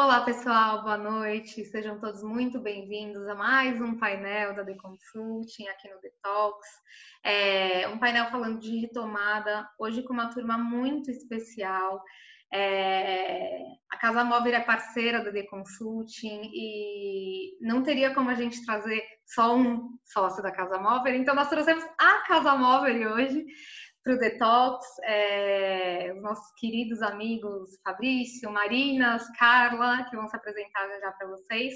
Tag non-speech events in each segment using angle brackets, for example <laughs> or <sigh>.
Olá, pessoal, boa noite. Sejam todos muito bem-vindos a mais um painel da The Consulting aqui no Detox. É um painel falando de retomada, hoje com uma turma muito especial. É, a Casa Móvel é parceira da The Consulting e não teria como a gente trazer só um sócio da Casa Móvel, então nós trouxemos a Casa Móvel hoje o Detox, é, os nossos queridos amigos Fabrício, Marinas, Carla, que vão se apresentar já para vocês.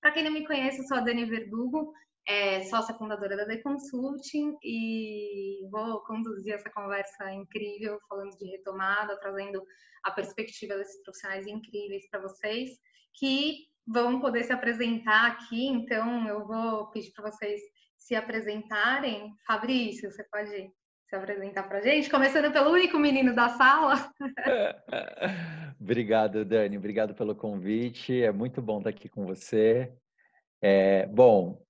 Para quem não me conhece, eu sou a Dani Verdugo, é, sócia fundadora da The Consulting e vou conduzir essa conversa incrível, falando de retomada, trazendo a perspectiva desses profissionais incríveis para vocês, que vão poder se apresentar aqui. Então, eu vou pedir para vocês se apresentarem. Fabrício, você pode se apresentar para a gente, começando pelo único menino da sala. <laughs> Obrigado, Dani. Obrigado pelo convite. É muito bom estar aqui com você. É, bom,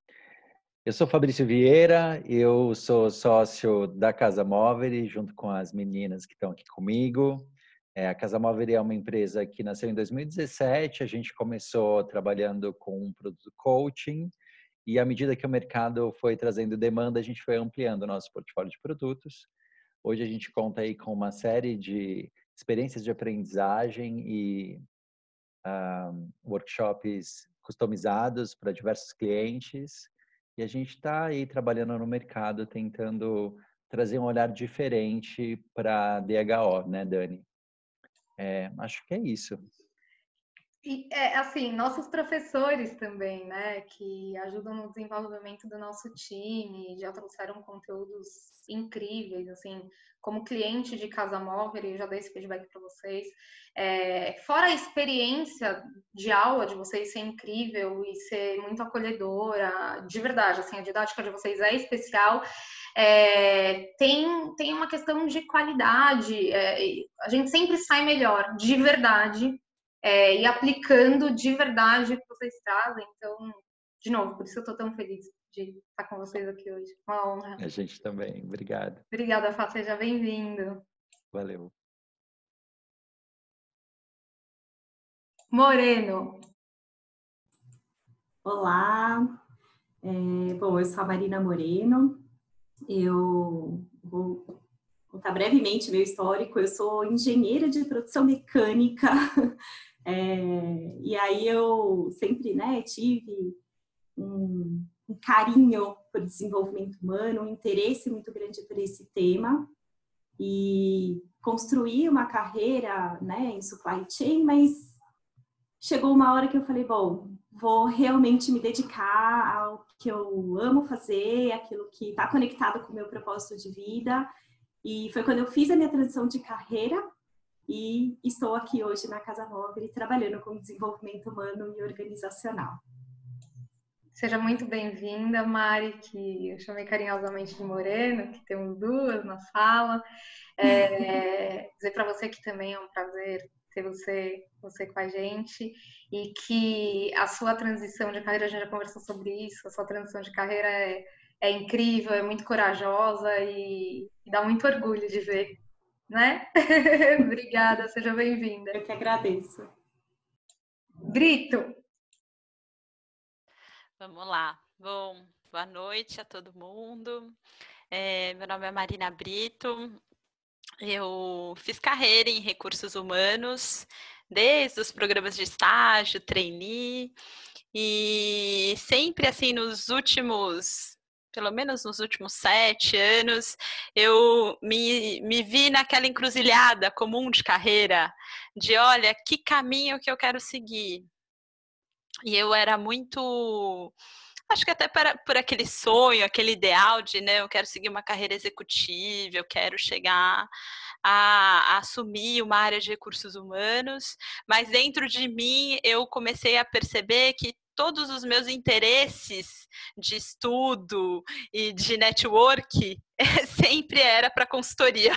eu sou Fabrício Vieira, eu sou sócio da Casa Móvel, junto com as meninas que estão aqui comigo. É, a Casa Móvel é uma empresa que nasceu em 2017. A gente começou trabalhando com um produto coaching e à medida que o mercado foi trazendo demanda, a gente foi ampliando o nosso portfólio de produtos. Hoje a gente conta aí com uma série de experiências de aprendizagem e um, workshops customizados para diversos clientes. E a gente está aí trabalhando no mercado, tentando trazer um olhar diferente para DHO, né, Dani? É, acho que é isso. E, é, assim, nossos professores também, né, que ajudam no desenvolvimento do nosso time, já trouxeram conteúdos incríveis, assim, como cliente de Casa Móvel, eu já dei esse feedback para vocês. É, fora a experiência de aula de vocês ser incrível e ser muito acolhedora, de verdade, assim, a didática de vocês é especial. É, tem, tem uma questão de qualidade, é, a gente sempre sai melhor, de verdade, é, e aplicando de verdade o que vocês trazem. Então, de novo, por isso eu estou tão feliz de estar com vocês aqui hoje. Uma honra. A gente também. Obrigado. Obrigada, Fá. Seja bem-vindo. Valeu. Moreno. Olá. É, bom, eu sou a Marina Moreno. Eu vou contar brevemente meu histórico. Eu sou engenheira de produção mecânica É, e aí eu sempre né, tive um, um carinho por desenvolvimento humano, um interesse muito grande por esse tema e construí uma carreira né, em supply chain, mas chegou uma hora que eu falei, bom, vou realmente me dedicar ao que eu amo fazer, aquilo que está conectado com o meu propósito de vida. E foi quando eu fiz a minha transição de carreira e estou aqui hoje na Casa Móvel trabalhando com desenvolvimento humano e organizacional. Seja muito bem-vinda, Mari, que eu chamei carinhosamente de Moreno, que temos duas na sala. É, <laughs> dizer para você que também é um prazer ter você, você com a gente e que a sua transição de carreira, a gente já conversou sobre isso, a sua transição de carreira é, é incrível, é muito corajosa e, e dá muito orgulho de ver né? <laughs> Obrigada, seja bem-vinda. Eu que agradeço. Brito. Vamos lá. Bom, boa noite a todo mundo. É, meu nome é Marina Brito. Eu fiz carreira em recursos humanos, desde os programas de estágio, trainee, e sempre assim nos últimos pelo menos nos últimos sete anos, eu me, me vi naquela encruzilhada comum de carreira, de olha, que caminho que eu quero seguir. E eu era muito acho que até para, por aquele sonho, aquele ideal de, né, eu quero seguir uma carreira executiva, eu quero chegar a, a, assumir uma área de recursos humanos, mas dentro de mim eu comecei a perceber que todos os meus interesses de estudo e de network <laughs> sempre era para consultoria.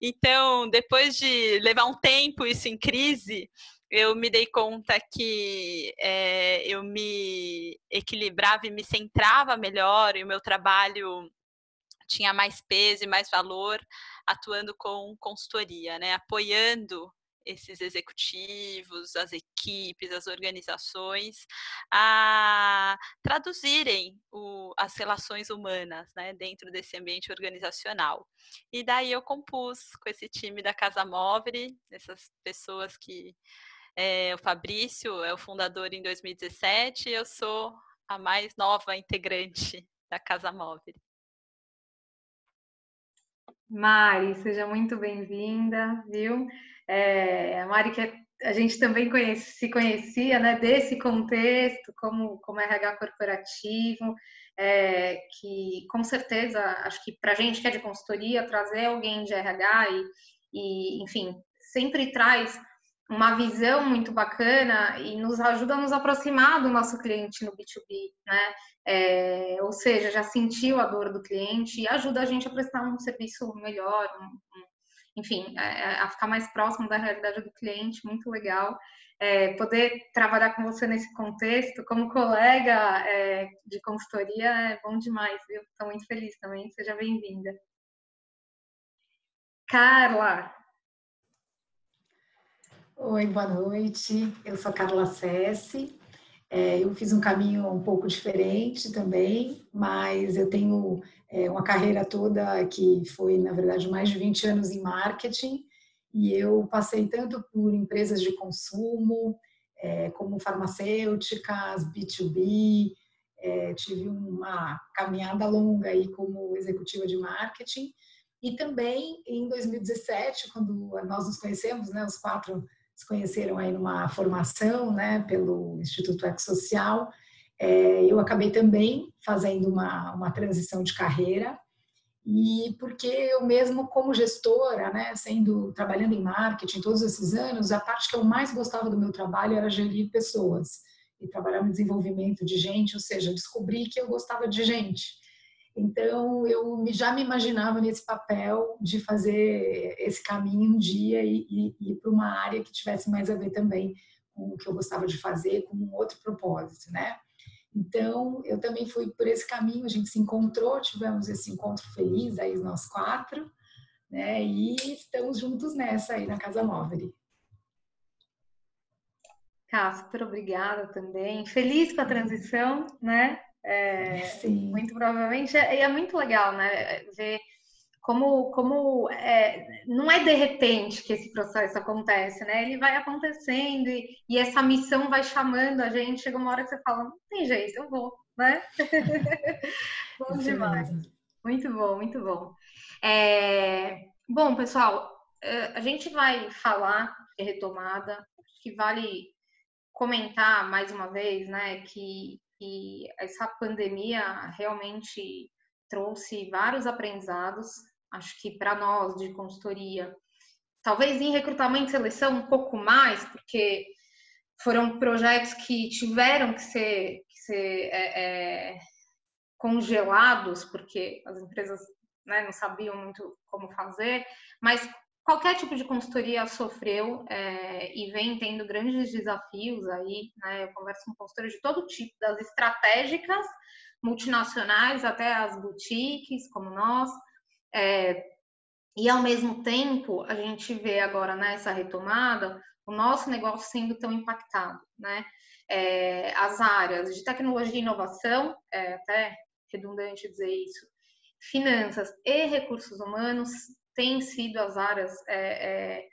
Então, depois de levar um tempo isso em crise, eu me dei conta que é, eu me equilibrava e me centrava melhor, e o meu trabalho tinha mais peso e mais valor atuando com consultoria, né? apoiando esses executivos, as equipes, as organizações a traduzirem o, as relações humanas né, dentro desse ambiente organizacional. E daí eu compus com esse time da Casa Móvel, essas pessoas que é, o Fabrício é o fundador em 2017, eu sou a mais nova integrante da Casa Móvel. Mari, seja muito bem-vinda, viu? É, a Mari, que a gente também conhece, se conhecia, né, desse contexto, como, como RH corporativo, é, que com certeza, acho que para a gente que é de consultoria, trazer alguém de RH e, e, enfim, sempre traz uma visão muito bacana e nos ajuda a nos aproximar do nosso cliente no B2B, né? É, ou seja, já sentiu a dor do cliente e ajuda a gente a prestar um serviço melhor, um, um, enfim, a, é, é, a, ficar mais próximo da realidade do cliente, muito legal. É, poder trabalhar com você nesse contexto, como colega é, de consultoria, é bom demais, viu? Estou muito feliz também, seja bem-vinda. Carla, Oi, boa noite. Eu sou Carla Sessi. É, eu fiz um caminho um pouco diferente também, mas eu tenho é, uma carreira toda que foi, na verdade, mais de 20 anos em marketing e eu passei tanto por empresas de consumo, é, como farmacêuticas, B2B, é, tive uma caminhada longa aí como executiva de marketing e também em 2017, quando nós nos conhecemos, né, os quatro se conheceram aí numa formação, né, pelo Instituto Ecosocial. É, eu acabei também fazendo uma, uma transição de carreira e porque eu mesmo como gestora, né, sendo trabalhando em marketing todos esses anos, a parte que eu mais gostava do meu trabalho era gerir pessoas e trabalhar no desenvolvimento de gente, ou seja, descobri que eu gostava de gente. Então, eu já me imaginava nesse papel de fazer esse caminho um dia e, ir para uma área que tivesse mais a ver também com o que eu gostava de fazer, com um outro propósito, né? Então, eu também fui por esse caminho, a gente se encontrou, tivemos esse encontro feliz aí, nós quatro, né? E estamos juntos nessa aí na Casa Móvel. Cá, super obrigada também. Feliz com a transição, né? É, Sim. Muito provavelmente. É, é muito legal, né? Ver como, como é, não é de repente que esse processo acontece, né? Ele vai acontecendo e, e, essa missão vai chamando a gente. Chega uma hora que você fala, não tem jeito, eu vou, né? <laughs> bom demais. Muito bom, muito bom. É, bom, pessoal, é, a gente vai falar de retomada, que vale comentar mais uma vez, né, que que essa pandemia realmente trouxe vários aprendizados, acho que para nós de consultoria, talvez em recrutamento e seleção um pouco mais, porque foram projetos que tiveram que ser, que ser é, é, congelados, porque as empresas né, não sabiam muito como fazer, mas qualquer tipo de consultoria sofreu é, e vem tendo grandes desafios aí, né? Eu converso com consultores de todo tipo, das estratégicas, multinacionais até as boutiques, como nós. É, e ao mesmo tempo, a gente vê agora nessa né, retomada o nosso negócio sendo tão impactado, né? É, as áreas de tecnologia e inovação, é até redundante dizer isso, finanças e recursos humanos têm sido as áreas é, é,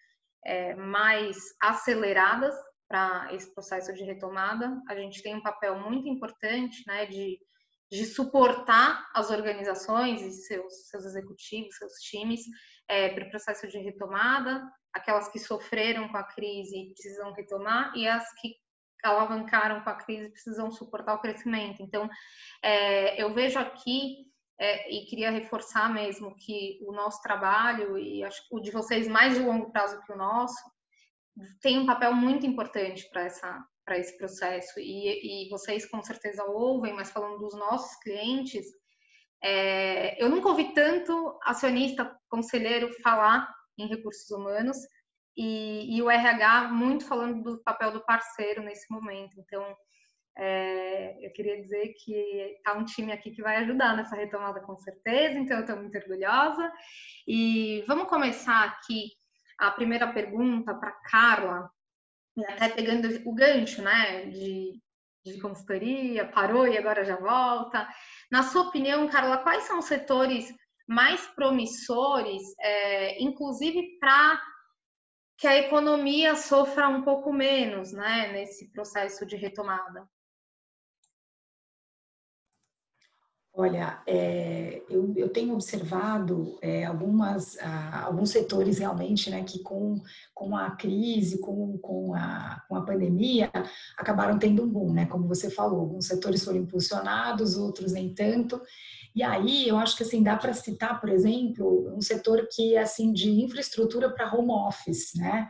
é mais aceleradas para esse processo de retomada. A gente tem um papel muito importante né, de, de suportar as organizações e seus, seus executivos, seus times é, para o processo de retomada, aquelas que sofreram com a crise precisam retomar e as que alavancaram com a crise precisam suportar o crescimento. Então, é, eu vejo aqui é, e queria reforçar mesmo que o nosso trabalho, e acho que o de vocês mais de longo prazo que o nosso, tem um papel muito importante para essa para esse processo e, e, vocês com certeza ouvem, mas falando dos nossos clientes, é, eu nunca ouvi tanto acionista, conselheiro falar em recursos humanos e, e o RH muito falando do papel do parceiro nesse momento. Então, é, eu queria dizer que está um time aqui que vai ajudar nessa retomada com certeza, então eu estou muito orgulhosa. E vamos começar aqui a primeira pergunta para Carla, até pegando o gancho, né, de, de consultoria, parou e agora já volta. Na sua opinião, Carla, quais são os setores mais promissores, é, inclusive para que a economia sofra um pouco menos, né, nesse processo de retomada? Olha, é, eu, eu, tenho observado é, algumas, ah, alguns setores realmente né, que com, com a crise, com, com, a, com a pandemia, acabaram tendo um boom, né? Como você falou, alguns setores foram impulsionados, outros nem tanto. E aí eu acho que assim dá para citar, por exemplo, um setor que é assim de infraestrutura para home office, né?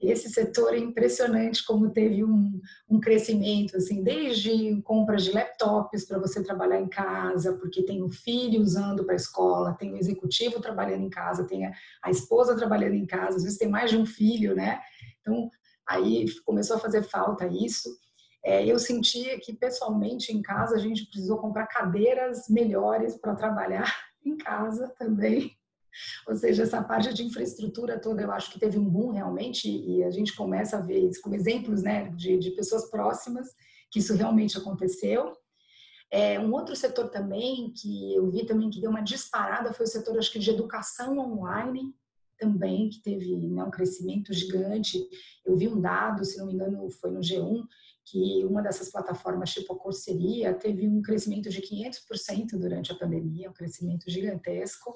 Esse setor é impressionante como teve um, um crescimento, assim, desde compras de laptops para você trabalhar em casa, porque tem o filho usando para a escola, tem o executivo trabalhando em casa, tem a, a esposa trabalhando em casa, às vezes tem mais de um filho, né? Então, aí começou a fazer falta isso. É, eu sentia que pessoalmente em casa a gente precisou comprar cadeiras melhores para trabalhar <laughs> em casa também. Ou seja, essa parte de infraestrutura toda, eu acho que teve um boom realmente, e a gente começa a ver isso como exemplos né, de, de pessoas próximas que isso realmente aconteceu. É, um outro setor também que eu vi também que deu uma disparada foi o setor, acho que de educação online também, que teve né, um crescimento gigante. Eu vi um dado, se não me engano, foi no G1, que uma dessas plataformas, tipo a Corseria, teve um crescimento de 500% durante a pandemia, um crescimento gigantesco,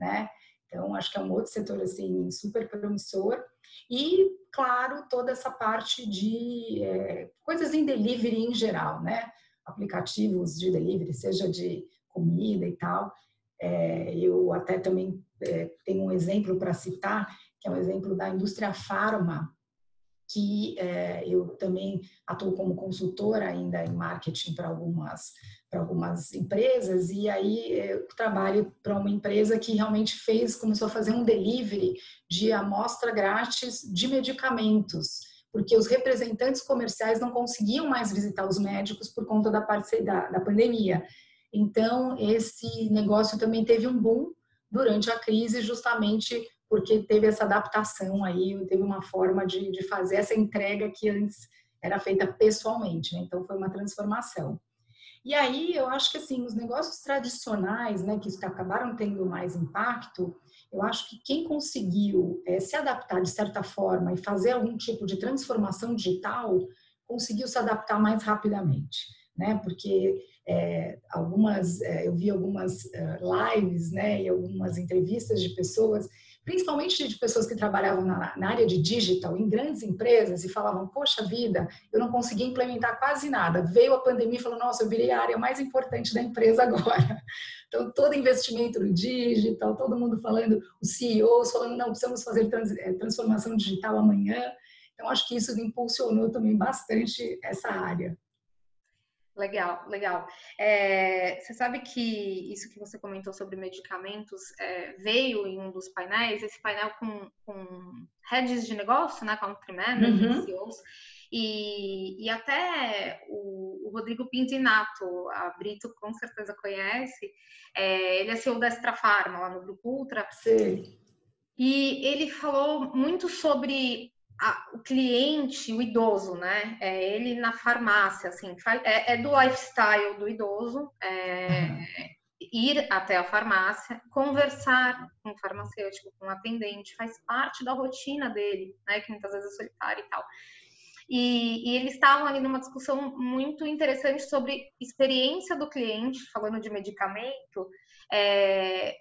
né? Então, acho que é um outro setor, assim, super promissor. E, claro, toda essa parte de é, coisas em delivery em geral, né? Aplicativos de delivery, seja de comida e tal. É, eu até também é, tenho um exemplo para citar, que é um exemplo da indústria farma, que é, eu também atuo como consultora ainda em marketing para algumas para algumas empresas e aí eu trabalho para uma empresa que realmente fez começou a fazer um delivery de amostra grátis de medicamentos porque os representantes comerciais não conseguiam mais visitar os médicos por conta da, da, da pandemia então esse negócio também teve um boom durante a crise justamente porque teve essa adaptação aí, teve uma forma de, de fazer essa entrega que antes era feita pessoalmente, né? então foi uma transformação. E aí eu acho que assim, os negócios tradicionais, né, que acabaram tendo mais impacto, eu acho que quem conseguiu é, se adaptar de certa forma e fazer algum tipo de transformação digital, conseguiu se adaptar mais rapidamente, né? Porque é, algumas, é, eu vi algumas lives, né, e algumas entrevistas de pessoas principalmente de pessoas que trabalhavam na, na, área de digital, em grandes empresas, e falavam: Poxa vida, eu não consegui implementar quase nada. Veio a pandemia e falou: Nossa, eu virei a área mais importante da empresa agora. <laughs> Então, todo investimento no digital, todo mundo falando, os CEOs falando: Não, precisamos fazer trans, é, transformação digital amanhã. Então, acho que isso impulsionou também bastante essa área. Legal, legal. É, você sabe que isso que você comentou sobre medicamentos é, veio em um dos painéis, esse painel com, com heads de negócio, né, country managers, uhum. CEOs, e, e até o, o, Rodrigo Pintinato, a Brito com certeza conhece, é, ele é CEO da Extra Farma, lá no Grupo Ultra. Sim. E ele falou muito sobre a, o cliente, o idoso, né? É ele na farmácia, assim, é, é do lifestyle do idoso, é, uhum. ir até a farmácia, conversar com o farmacêutico, com o atendente, faz parte da rotina dele, né? Que muitas vezes é solitário e tal. E, e, eles estavam ali numa discussão muito interessante sobre experiência do cliente, falando de medicamento, é,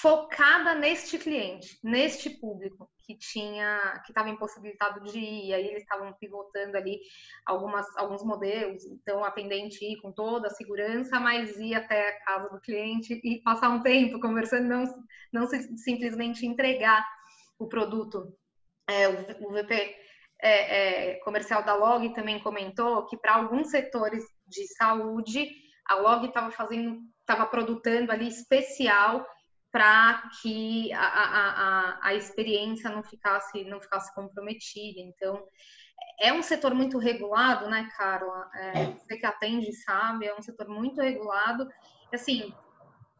focada neste cliente, neste público que tinha, que estava impossibilitado de ir, aí eles estavam pivotando ali algumas, alguns modelos, então o atendente ir com toda a segurança, mas ir até a casa do cliente e passar um tempo conversando, não, não simplesmente entregar o produto. É, o, o VP é, é, comercial da Log também comentou que para alguns setores de saúde, a Log estava fazendo, estava produzindo ali especial para que a, a, a, a, experiência não ficasse, não ficasse comprometida. Então, é um setor muito regulado, né, Carla? É, é. você que atende sabe, é um setor muito regulado. Assim,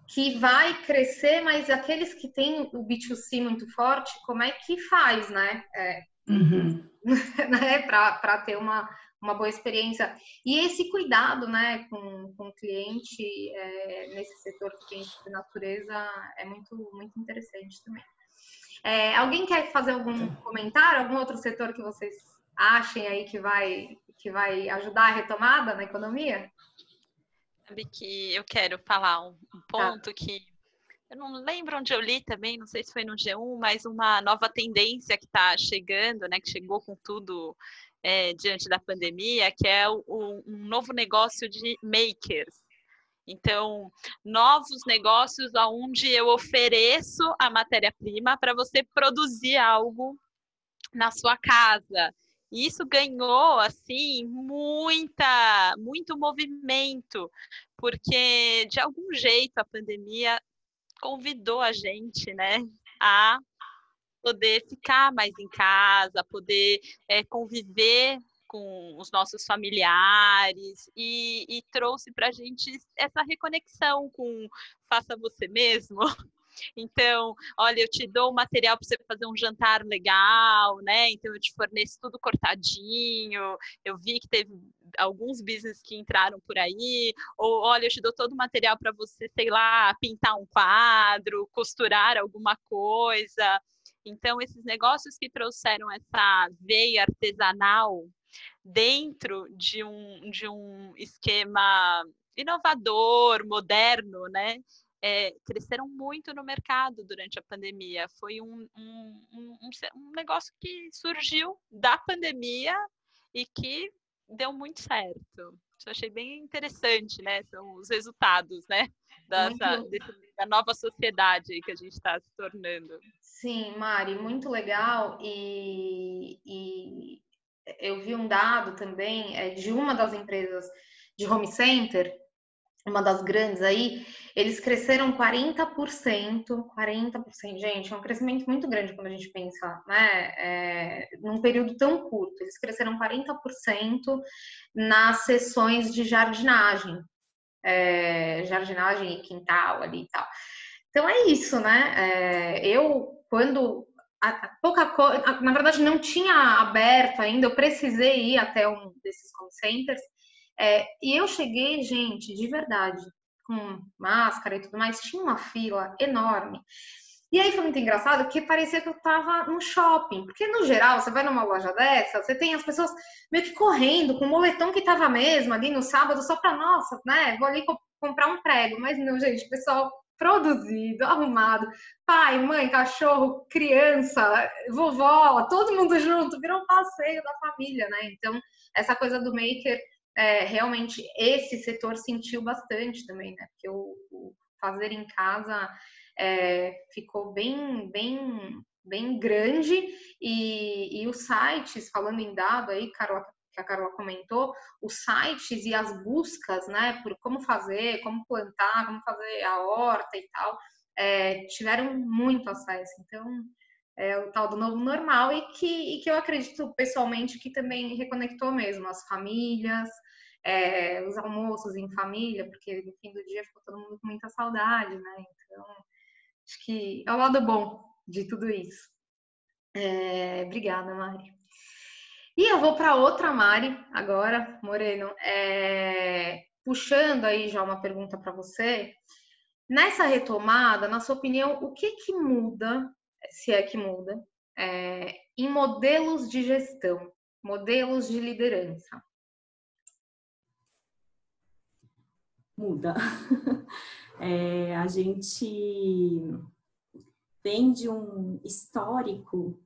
que vai crescer, mas aqueles que têm o B2C muito forte, como é que faz, né? É, uhum. <laughs> né? Para ter uma, uma boa experiência. E esse cuidado né, com, com o cliente é, nesse setor que tem de natureza é muito, muito interessante também. É, alguém quer fazer algum comentário, algum outro setor que vocês achem aí que vai, que vai ajudar a retomada na economia? Sabe que eu quero falar um, um tá. ponto ah. que eu não lembro onde eu li também, não sei se foi no G1, mas uma nova tendência que está chegando, né, que chegou com tudo é, diante da pandemia, que é o, um novo negócio de makers. Então, novos negócios onde eu ofereço a matéria-prima para você produzir algo na sua casa. E isso ganhou assim muita, muito movimento, porque de algum jeito a pandemia convidou a gente, né, a poder ficar mais em casa, poder é, conviver com os nossos familiares e, e trouxe para a gente essa reconexão com faça você mesmo. <laughs> Então, olha, eu te dou o material para você fazer um jantar legal, né? Então, eu te forneço tudo cortadinho. Eu vi que teve alguns business que entraram por aí. Ou, olha, eu te dou todo o material para você, sei lá, pintar um quadro, costurar alguma coisa. Então, esses negócios que trouxeram essa veia artesanal dentro de um, de um esquema inovador, moderno, né? É, cresceram muito no mercado durante a pandemia. Foi um, um, um, um, negócio que surgiu da pandemia e que deu muito certo. Eu achei bem interessante, né? São os resultados, né? Dessa, desse, da nova sociedade que a gente está se tornando. Sim, Mari, muito legal. E, e eu vi um dado também é, de uma das empresas de home center, uma das grandes aí, eles cresceram 40%, 40%, gente, é um crescimento muito grande quando a gente pensa, né, é, num período tão curto. Eles cresceram 40% nas sessões de jardinagem, é, jardinagem e quintal ali e tal. Então é isso, né? É, eu, quando pouca coisa, na verdade não tinha aberto ainda, eu precisei ir até um desses call centers, é, e eu cheguei, gente, de verdade, com máscara e tudo mais, tinha uma fila enorme. E aí foi muito engraçado porque parecia que eu tava no shopping. Porque, no geral, você vai numa loja dessa, você tem as pessoas meio que correndo, com o moletom que tava mesmo ali no sábado, só pra, nossa, né, vou ali comprar um prego. Mas não, gente, pessoal produzido, arrumado, pai, mãe, cachorro, criança, vovó, todo mundo junto, virou um passeio da família, né? Então, essa coisa do maker, é, realmente, esse setor sentiu bastante também, né? Porque o, o fazer em casa é, ficou bem, bem, bem grande e, e os sites, falando em dado aí, Carla que a Carla comentou, os sites e as buscas, né, por como fazer, como plantar, como fazer a horta e tal, é, tiveram muito acesso. Então, é o tal do novo normal e que, e que eu acredito pessoalmente que também reconectou mesmo as famílias, é, os almoços em família, porque no fim do dia ficou todo mundo com muita saudade, né? Então, acho que é o lado bom de tudo isso. É, obrigada, Mari. E eu vou para outra Mari agora, Moreno, é, puxando aí já uma pergunta para você. Nessa retomada, na sua opinião, o que que muda, se é que muda, é, em modelos de gestão, modelos de liderança? Muda. <laughs> É, a gente vem de um histórico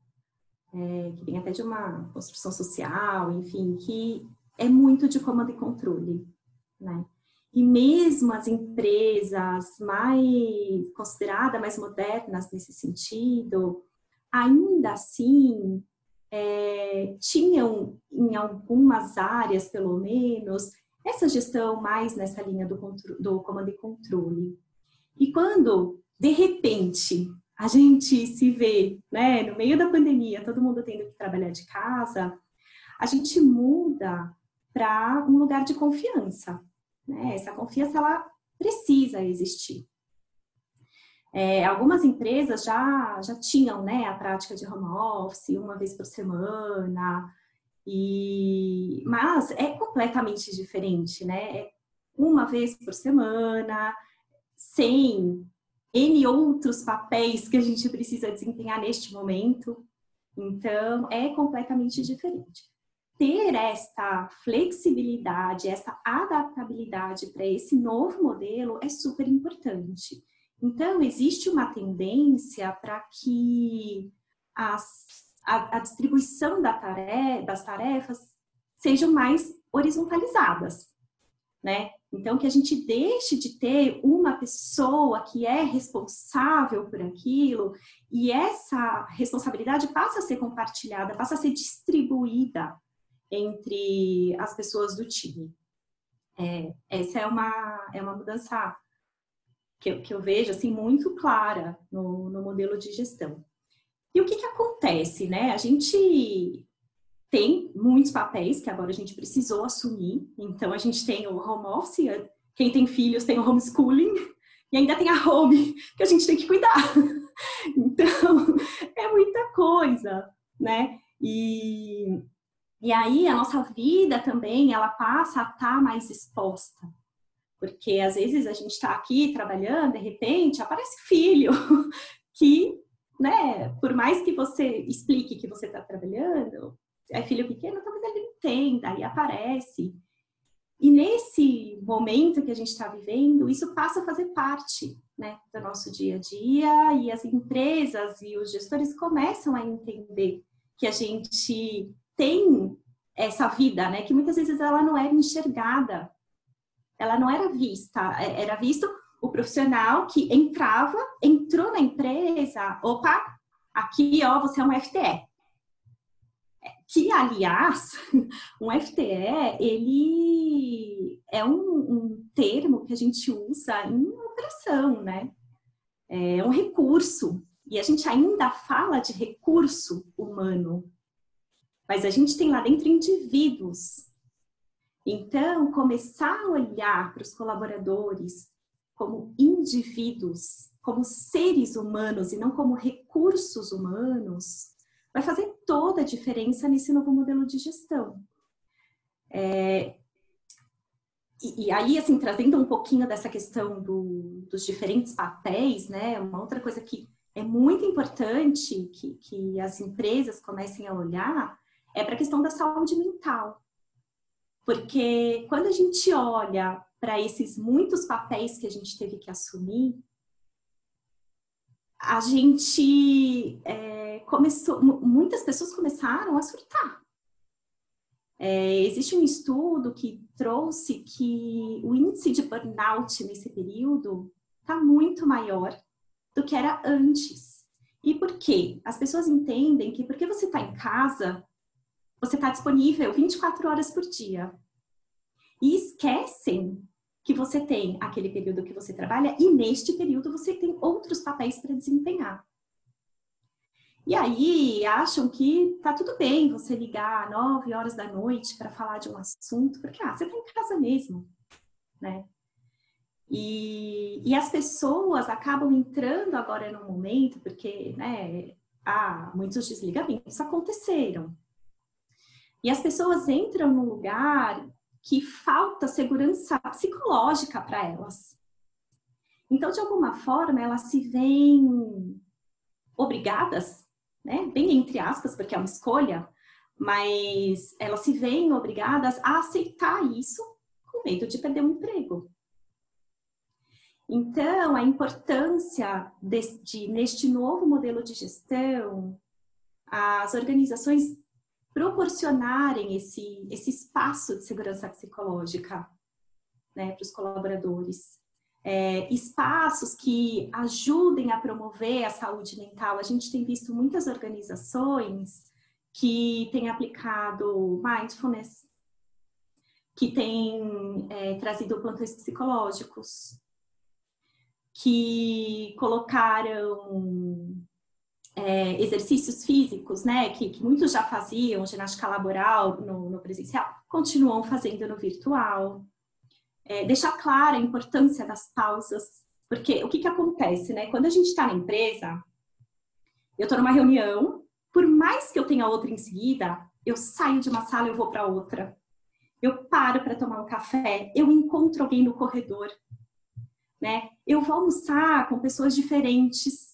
é, que vem até de uma construção social, enfim, que é muito de comando e controle, né? E mesmo as empresas mais consideradas mais modernas nesse sentido, ainda assim é, tinham em algumas áreas, pelo menos, essa gestão mais nessa linha do, do comando e controle. E quando, de repente, a gente se vê, né, no meio da pandemia, todo mundo tendo que trabalhar de casa, a gente muda para um lugar de confiança, né? Essa confiança ela precisa existir. É, algumas empresas já, já tinham né, a prática de home office uma vez por semana, e, mas é completamente diferente, né? É uma vez por semana, sem N outros papéis que a gente precisa desempenhar neste momento. Então, é completamente diferente. Ter esta flexibilidade, essa adaptabilidade para esse novo modelo é super importante. Então, existe uma tendência para que as, a, a, distribuição da tarefa, das tarefas sejam mais horizontalizadas, né? Então, que a gente deixe de ter uma pessoa que é responsável por aquilo e essa responsabilidade passa a ser compartilhada, passa a ser distribuída entre as pessoas do time. É, essa é uma, é uma mudança que eu, que eu vejo assim muito clara no, no modelo de gestão. E o que, que acontece, né? A gente tem muitos papéis que agora a gente precisou assumir. Então, a gente tem o home office, quem tem filhos tem o homeschooling, e ainda tem a home, que a gente tem que cuidar. <laughs> Então, <laughs> é muita coisa, né? E, e aí, a nossa vida também, ela passa a estar tá mais exposta. Porque, às vezes, a gente está aqui trabalhando, de repente, aparece filho, <laughs> que, né, por mais que você explique que você está trabalhando, é filho pequeno, talvez ele entenda e aparece. E nesse momento que a gente está vivendo, isso passa a fazer parte né, do nosso dia a dia e as empresas e os gestores começam a entender que a gente tem essa vida, né, que muitas vezes ela não era enxergada, ela não era vista, é, era visto o profissional que entrava, entrou na empresa, opa, aqui ó, você é um FTE, que, aliás, <laughs> um FTE, ele é um, um termo que a gente usa em operação, né? É um recurso. E a gente ainda fala de recurso humano. Mas a gente tem lá dentro indivíduos. Então, começar a olhar para os colaboradores como indivíduos, como seres humanos e não como recursos humanos, vai fazer toda a diferença nesse novo modelo de gestão. É, e, e, aí, assim, trazendo um pouquinho dessa questão do, dos diferentes papéis, né? Uma outra coisa que é muito importante que, que as empresas comecem a olhar é para a questão da saúde mental. Porque quando a gente olha para esses muitos papéis que a gente teve que assumir, a gente é, começou, muitas pessoas começaram a surtar. É, existe um estudo que trouxe que o índice de burnout nesse período está muito maior do que era antes. E por quê? As pessoas entendem que porque você está em casa, você está disponível 24 horas por dia. E esquecem que você tem aquele período que você trabalha e neste período você tem outros papéis para desempenhar. E aí acham que tá tudo bem você ligar nove horas da noite para falar de um assunto, porque ah, você tá em casa mesmo, né? E, e as pessoas acabam entrando agora no momento, porque, né, ah, muitos desligamentos aconteceram. E as pessoas entram num lugar que falta segurança psicológica para elas. Então, de alguma forma, elas se veem obrigadas né? Bem entre aspas, porque é uma escolha, mas elas se veem obrigadas a aceitar isso com medo de perder um emprego. Então, a importância de, de, neste novo modelo de gestão, as organizações proporcionarem esse, esse espaço de segurança psicológica né, para os colaboradores é, espaços que ajudem a promover a saúde mental. A gente tem visto muitas organizações que têm aplicado mindfulness, que têm é, trazido plantões psicológicos, que colocaram é, exercícios físicos, né, que, que, muitos já faziam, ginástica laboral no, no presencial, continuam fazendo no virtual é, deixar clara a importância das pausas, Porque o que, que acontece, né? Quando a gente está na empresa, eu estou numa reunião, por mais que eu tenha outra em seguida, eu saio de uma sala e vou para outra. Eu paro para tomar um café, eu encontro alguém no corredor, né? Eu vou almoçar com pessoas diferentes.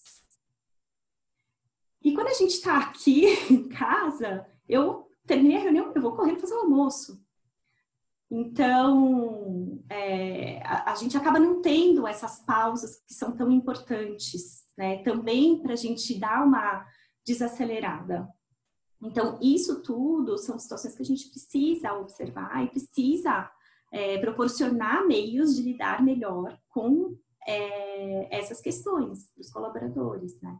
E quando a gente está aqui <laughs> em casa, eu terminei a reunião, eu vou correndo fazer o almoço. Então, é, a, a, gente acaba não tendo essas pausas que são tão importantes, né? Também para a gente dar uma desacelerada. Então, isso tudo são situações que a gente precisa observar e precisa é, proporcionar meios de lidar melhor com é, essas questões dos colaboradores, né?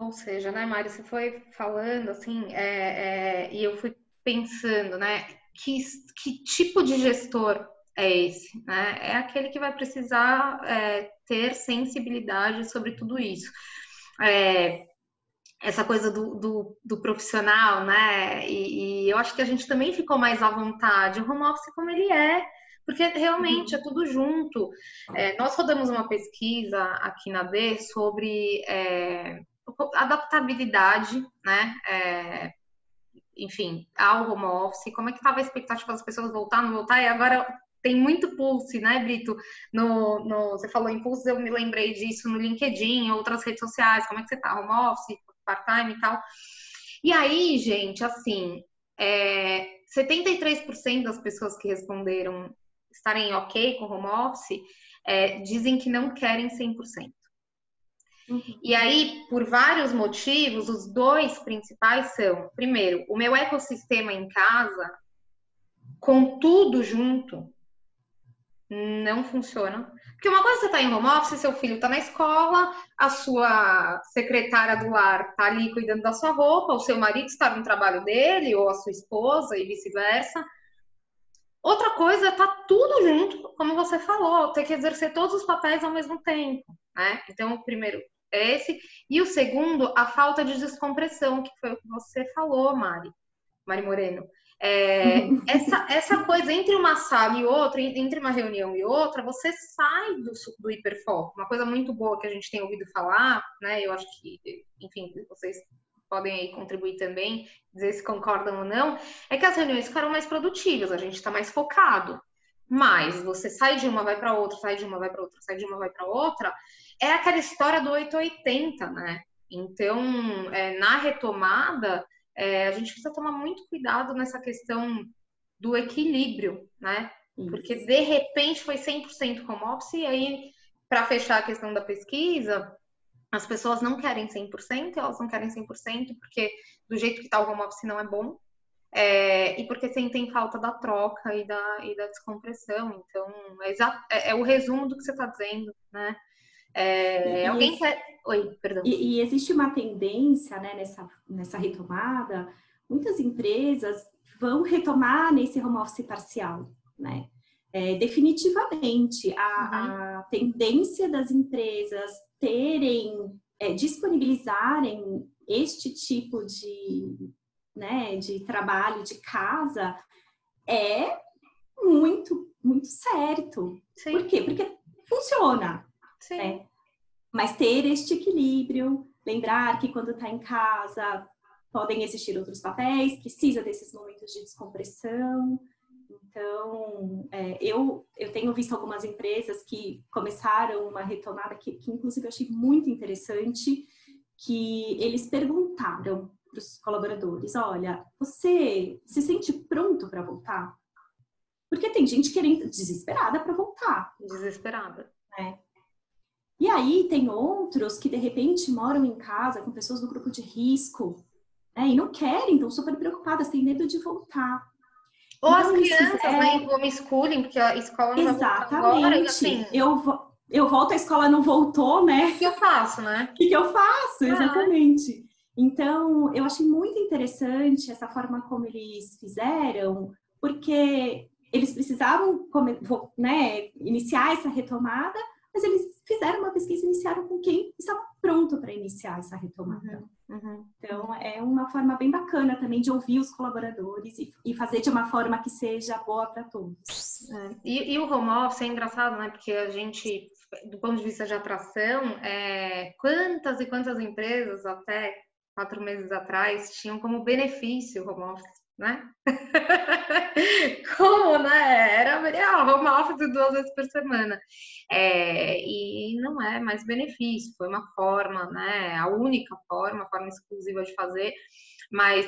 Ou seja, né, Mari, você foi falando assim, é, é, e eu fui pensando, né, que, que tipo de gestor é esse? Né? É aquele que vai precisar é, ter sensibilidade sobre tudo isso. É, essa coisa do, do, do, profissional, né? E, e, eu acho que a gente também ficou mais à vontade. O home office como ele é, porque realmente uhum. é tudo junto. É, nós rodamos uma pesquisa aqui na D sobre é, adaptabilidade, né? É, enfim, ao home office, como é que estava a expectativa das pessoas voltar, não voltar, e agora tem muito pulse, né, Brito? No, no, você falou em pulse, eu me lembrei disso no LinkedIn, outras redes sociais, como é que você tá, home office, part-time e tal. E aí, gente, assim, é, 73% das pessoas que responderam estarem ok com home office é, dizem que não querem 100%. Uhum. E aí, por vários motivos, os dois principais são: primeiro, o meu ecossistema em casa, com tudo junto, não funciona. Porque uma coisa é você está em home office, seu filho está na escola, a sua secretária do lar está ali cuidando da sua roupa, o seu marido está no trabalho dele, ou a sua esposa, e vice-versa. Outra coisa é tá tudo junto, como você falou, ter que exercer todos os papéis ao mesmo tempo, né? Então, primeiro, esse. E o segundo, a falta de descompressão, que foi o que você falou, Mari, Mari Moreno. É, <laughs> essa, essa coisa entre uma sala e outra, entre uma reunião e outra, você sai do, do hiperfoco. Uma coisa muito boa que a gente tem ouvido falar, né? Eu acho que, enfim, vocês podem aí contribuir também, dizer se concordam ou não, é que as reuniões ficaram mais produtivas, a gente está mais focado. Mas você sai de uma, vai para outra, sai de uma, vai para outra, sai de uma, vai para outra, é aquela história do 880, né? Então, é, na retomada, é, a gente precisa tomar muito cuidado nessa questão do equilíbrio, né? Porque de repente foi 100% home office, e aí, para fechar a questão da pesquisa, as pessoas não querem 100%, elas não querem 100% porque do jeito que está o home office não é bom, é, e porque sentem falta da troca e da, e da descompressão. Então, é, é, é o resumo do que você está dizendo, né? É, alguém quer. Oi, perdão. E, e, existe uma tendência né, nessa, nessa retomada, muitas empresas vão retomar nesse home office parcial, né? É, definitivamente, a, uhum. a, tendência das empresas terem, é, disponibilizarem este tipo de, né, de trabalho de casa é muito, muito certo. Sim. Por quê? Porque funciona. Sim. Né? Mas ter este equilíbrio, lembrar que quando está em casa podem existir outros papéis, precisa desses momentos de descompressão. Então, é, eu, eu tenho visto algumas empresas que começaram uma retomada que, que inclusive eu achei muito interessante, que eles perguntaram para os colaboradores, olha, você se sente pronto para voltar? Porque tem gente querendo, desesperada para voltar. Desesperada. Né? E aí tem outros que de repente moram em casa com pessoas do grupo de risco né, e não querem, estão super preocupadas, têm medo de voltar. Ou então, as crianças, é... né, em homeschooling, porque a escola não Exatamente. agora. E, assim... eu, eu volto, a escola não voltou, né? O que eu faço, né? <laughs> O que eu faço, exatamente. Ah. Então, eu achei muito interessante essa forma como eles fizeram, porque eles precisavam né, iniciar essa retomada, mas eles fizeram uma pesquisa e iniciaram com quem estava pronto para iniciar essa retomada. Uhum. Então, é uma forma bem bacana também de ouvir os colaboradores e, e fazer de uma forma que seja boa para todos. É. E, e, o home office é engraçado, né? Porque a gente, do ponto de vista de atração, é, quantas e quantas empresas até quatro meses atrás tinham como benefício o home office, né? <laughs> como, né? Era ah, home office duas vezes por semana. É, e não é mais benefício, foi uma forma, né? A única forma, a forma exclusiva de fazer, mas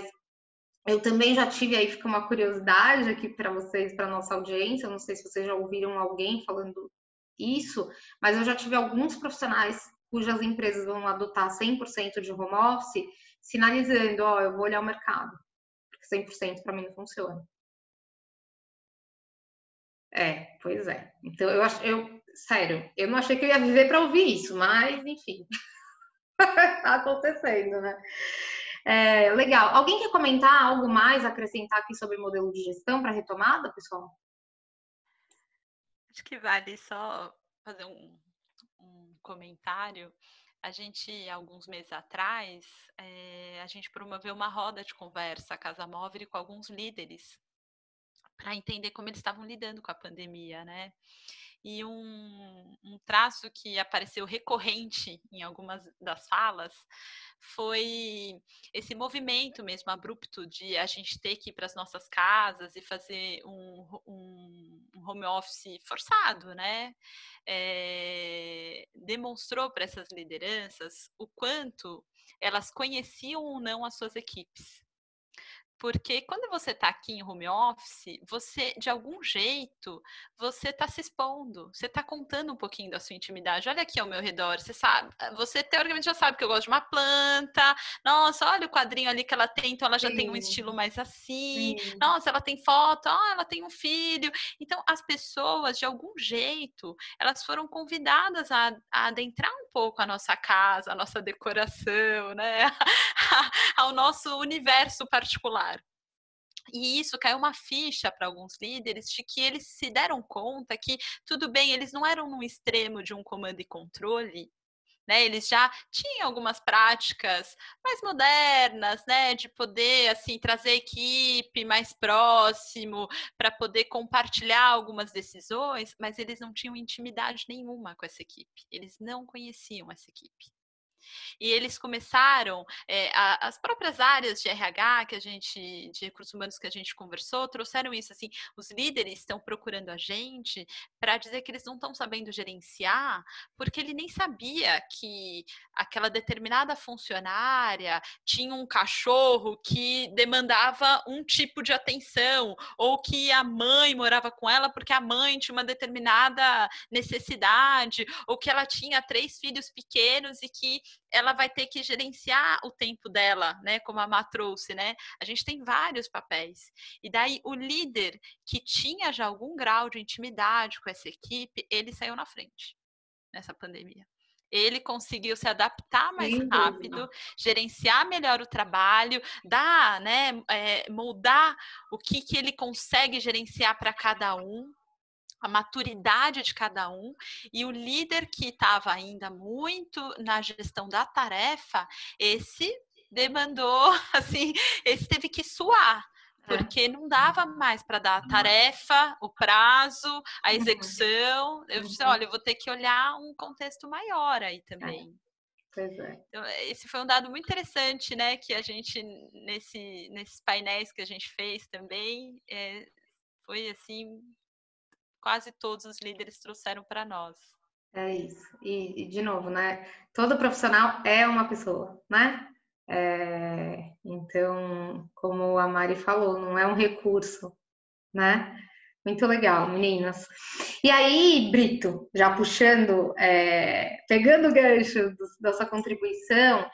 eu também já tive aí, fica uma curiosidade aqui para vocês, para nossa audiência. Eu não sei se vocês já ouviram alguém falando isso, mas eu já tive alguns profissionais cujas empresas vão adotar 100% de home office, sinalizando: ó, oh, eu vou olhar o mercado, 100% para mim não funciona. É, pois é. Então eu acho, eu sério, eu não achei que eu ia viver para ouvir isso, mas enfim, <laughs> tá acontecendo, né? É, legal. Alguém quer comentar algo mais, acrescentar aqui sobre modelo de gestão para retomada, pessoal? Acho que vale só fazer um, um comentário. A gente, alguns meses atrás, é, a gente promoveu uma roda de conversa, Casa Móvel, com alguns líderes, para entender como eles estavam lidando com a pandemia, né? E um, um traço que apareceu recorrente em algumas das falas foi esse movimento mesmo abrupto de a gente ter que ir para as nossas casas e fazer um, um, home office forçado, né? É, demonstrou para essas lideranças o quanto elas conheciam ou não as suas equipes. Porque quando você está aqui em home office, você, de algum jeito, você está se expondo, você está contando um pouquinho da sua intimidade. Olha aqui ao meu redor, você sabe, você teoricamente já sabe que eu gosto de uma planta. Nossa, olha o quadrinho ali que ela tem, então ela já Sim. tem um estilo mais assim. Sim. Nossa, ela tem foto, oh, ela tem um filho. Então, as pessoas, de algum jeito, elas foram convidadas a, a adentrar um pouco a nossa casa, a nossa decoração, né? <laughs> ao nosso universo particular. E isso caiu uma ficha para alguns líderes de que eles se deram conta que, tudo bem, eles não eram no extremo de um comando e controle, né, eles já tinham algumas práticas mais modernas, né, de poder assim trazer equipe mais próximo para poder compartilhar algumas decisões, mas eles não tinham intimidade nenhuma com essa equipe. Eles não conheciam essa equipe. E eles começaram, é, a, as próprias áreas de RH que a gente, de recursos humanos que a gente conversou, trouxeram isso assim, os líderes estão procurando a gente para dizer que eles não estão sabendo gerenciar, porque ele nem sabia que aquela determinada funcionária tinha um cachorro que demandava um tipo de atenção, ou que a mãe morava com ela porque a mãe tinha uma determinada necessidade, ou que ela tinha três filhos pequenos e que ela vai ter que gerenciar o tempo dela, né? Como a Má trouxe, né? A gente tem vários papéis. E daí o líder que tinha já algum grau de intimidade com essa equipe, ele saiu na frente nessa pandemia ele conseguiu se adaptar mais Sim, rápido, gerenciar melhor o trabalho, dar, né, é, moldar o que, que ele consegue gerenciar para cada um a maturidade de cada um e o líder que estava ainda muito na gestão da tarefa, esse demandou, <laughs> assim, esse teve que suar, é. porque não dava mais para dar a tarefa, o prazo, a uhum. execução. Eu disse, uhum. olha, eu vou ter que olhar um contexto maior aí é. também. Pois é. Então, esse foi um dado muito interessante, né, que a gente, nesse, nesses painéis que a gente fez também, é, foi assim quase todos os líderes trouxeram para nós. É isso. E, e, de novo, né? Todo profissional é uma pessoa, né? É, então, como a Mari falou, não é um recurso, né? Muito legal, meninas. E aí, Brito, já puxando, é, pegando o gancho do, da sua contribuição,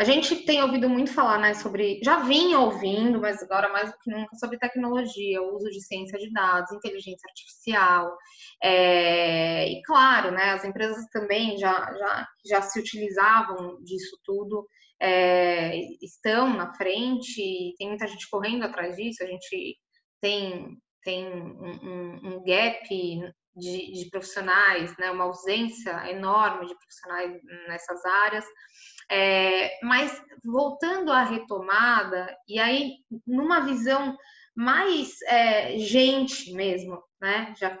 a gente tem ouvido muito falar, né, sobre, já vinha ouvindo, mas agora mais do que nunca, sobre tecnologia, o uso de ciência de dados, inteligência artificial, é, e claro, né, as empresas também já, já, já se utilizavam disso tudo, é, estão na frente, tem muita gente correndo atrás disso, a gente tem, tem um, um gap de, de profissionais, né, uma ausência enorme de profissionais nessas áreas, É, mas voltando à retomada, e aí numa visão mais é, gente mesmo, né? Já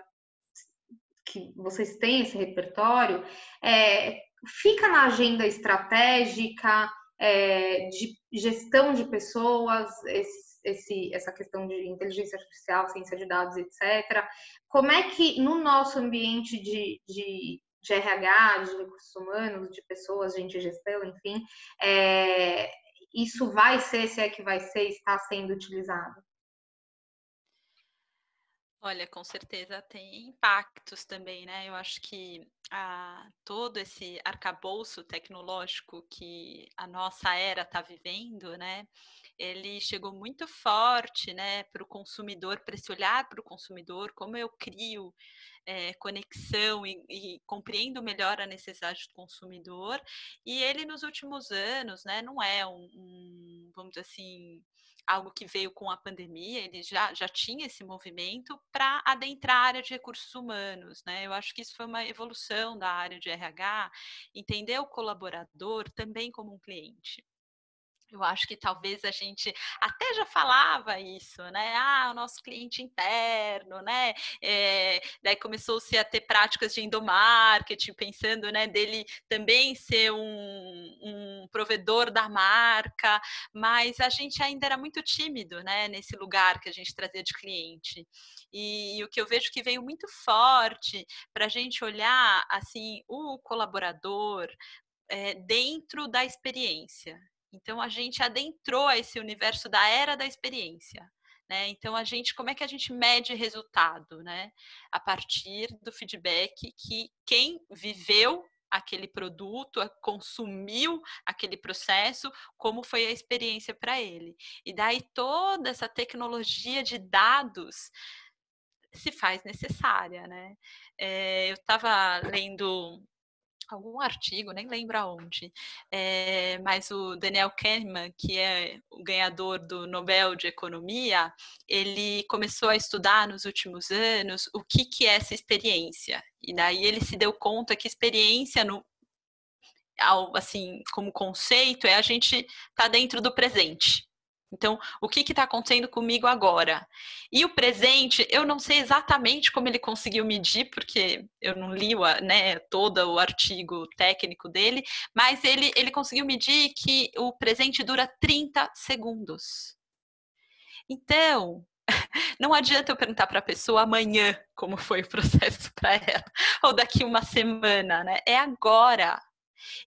que vocês têm esse repertório, é, fica na agenda estratégica é, de gestão de pessoas, esse, esse, essa questão de inteligência artificial, ciência de dados, etc. Como é que no nosso ambiente de, de, de RH, de recursos humanos, de pessoas, gente de gestão, enfim, é, isso vai ser, se é que vai ser, está sendo utilizado? Olha, com certeza tem impactos também, né? Eu acho que a, todo esse arcabouço tecnológico que a nossa era está vivendo, né? Ele chegou muito forte, né, para o consumidor, para esse olhar para o consumidor, como eu crio é, conexão e, e, compreendo melhor a necessidade do consumidor. E ele nos últimos anos, né, não é um, um vamos dizer assim, algo que veio com a pandemia, ele já, já tinha esse movimento para adentrar a área de recursos humanos, né? Eu acho que isso foi uma evolução da área de RH, entender o colaborador também como um cliente. Eu acho que talvez a gente até já falava isso, né? Ah, o nosso cliente interno, né? É, daí começou-se a ter práticas de endomarketing, pensando, né, dele também ser um, um provedor da marca, mas a gente ainda era muito tímido, né, nesse lugar que a gente trazia de cliente. E, e o que eu vejo que veio muito forte para a gente olhar, assim, o colaborador é, dentro da experiência. Então a gente adentrou a esse universo da era da experiência. Né? Então a gente, como é que a gente mede resultado, né? A partir do feedback que quem viveu aquele produto, consumiu aquele processo, como foi a experiência para ele. E daí toda essa tecnologia de dados se faz necessária, né? É, eu estava lendo algum artigo, nem lembro aonde, é, mas o Daniel Kahneman, que é o ganhador do Nobel de Economia, ele começou a estudar nos últimos anos o que, que é essa experiência. E daí ele se deu conta que experiência no, assim, como conceito, é a gente estar tá dentro do presente. Então, o que está acontecendo comigo agora? E o presente, eu não sei exatamente como ele conseguiu medir, porque eu não li né, todo o artigo técnico dele, mas ele, ele conseguiu medir que o presente dura 30 segundos. Então, <laughs> não adianta eu perguntar para a pessoa amanhã como foi o processo para ela, <laughs> ou daqui uma semana, né? É agora.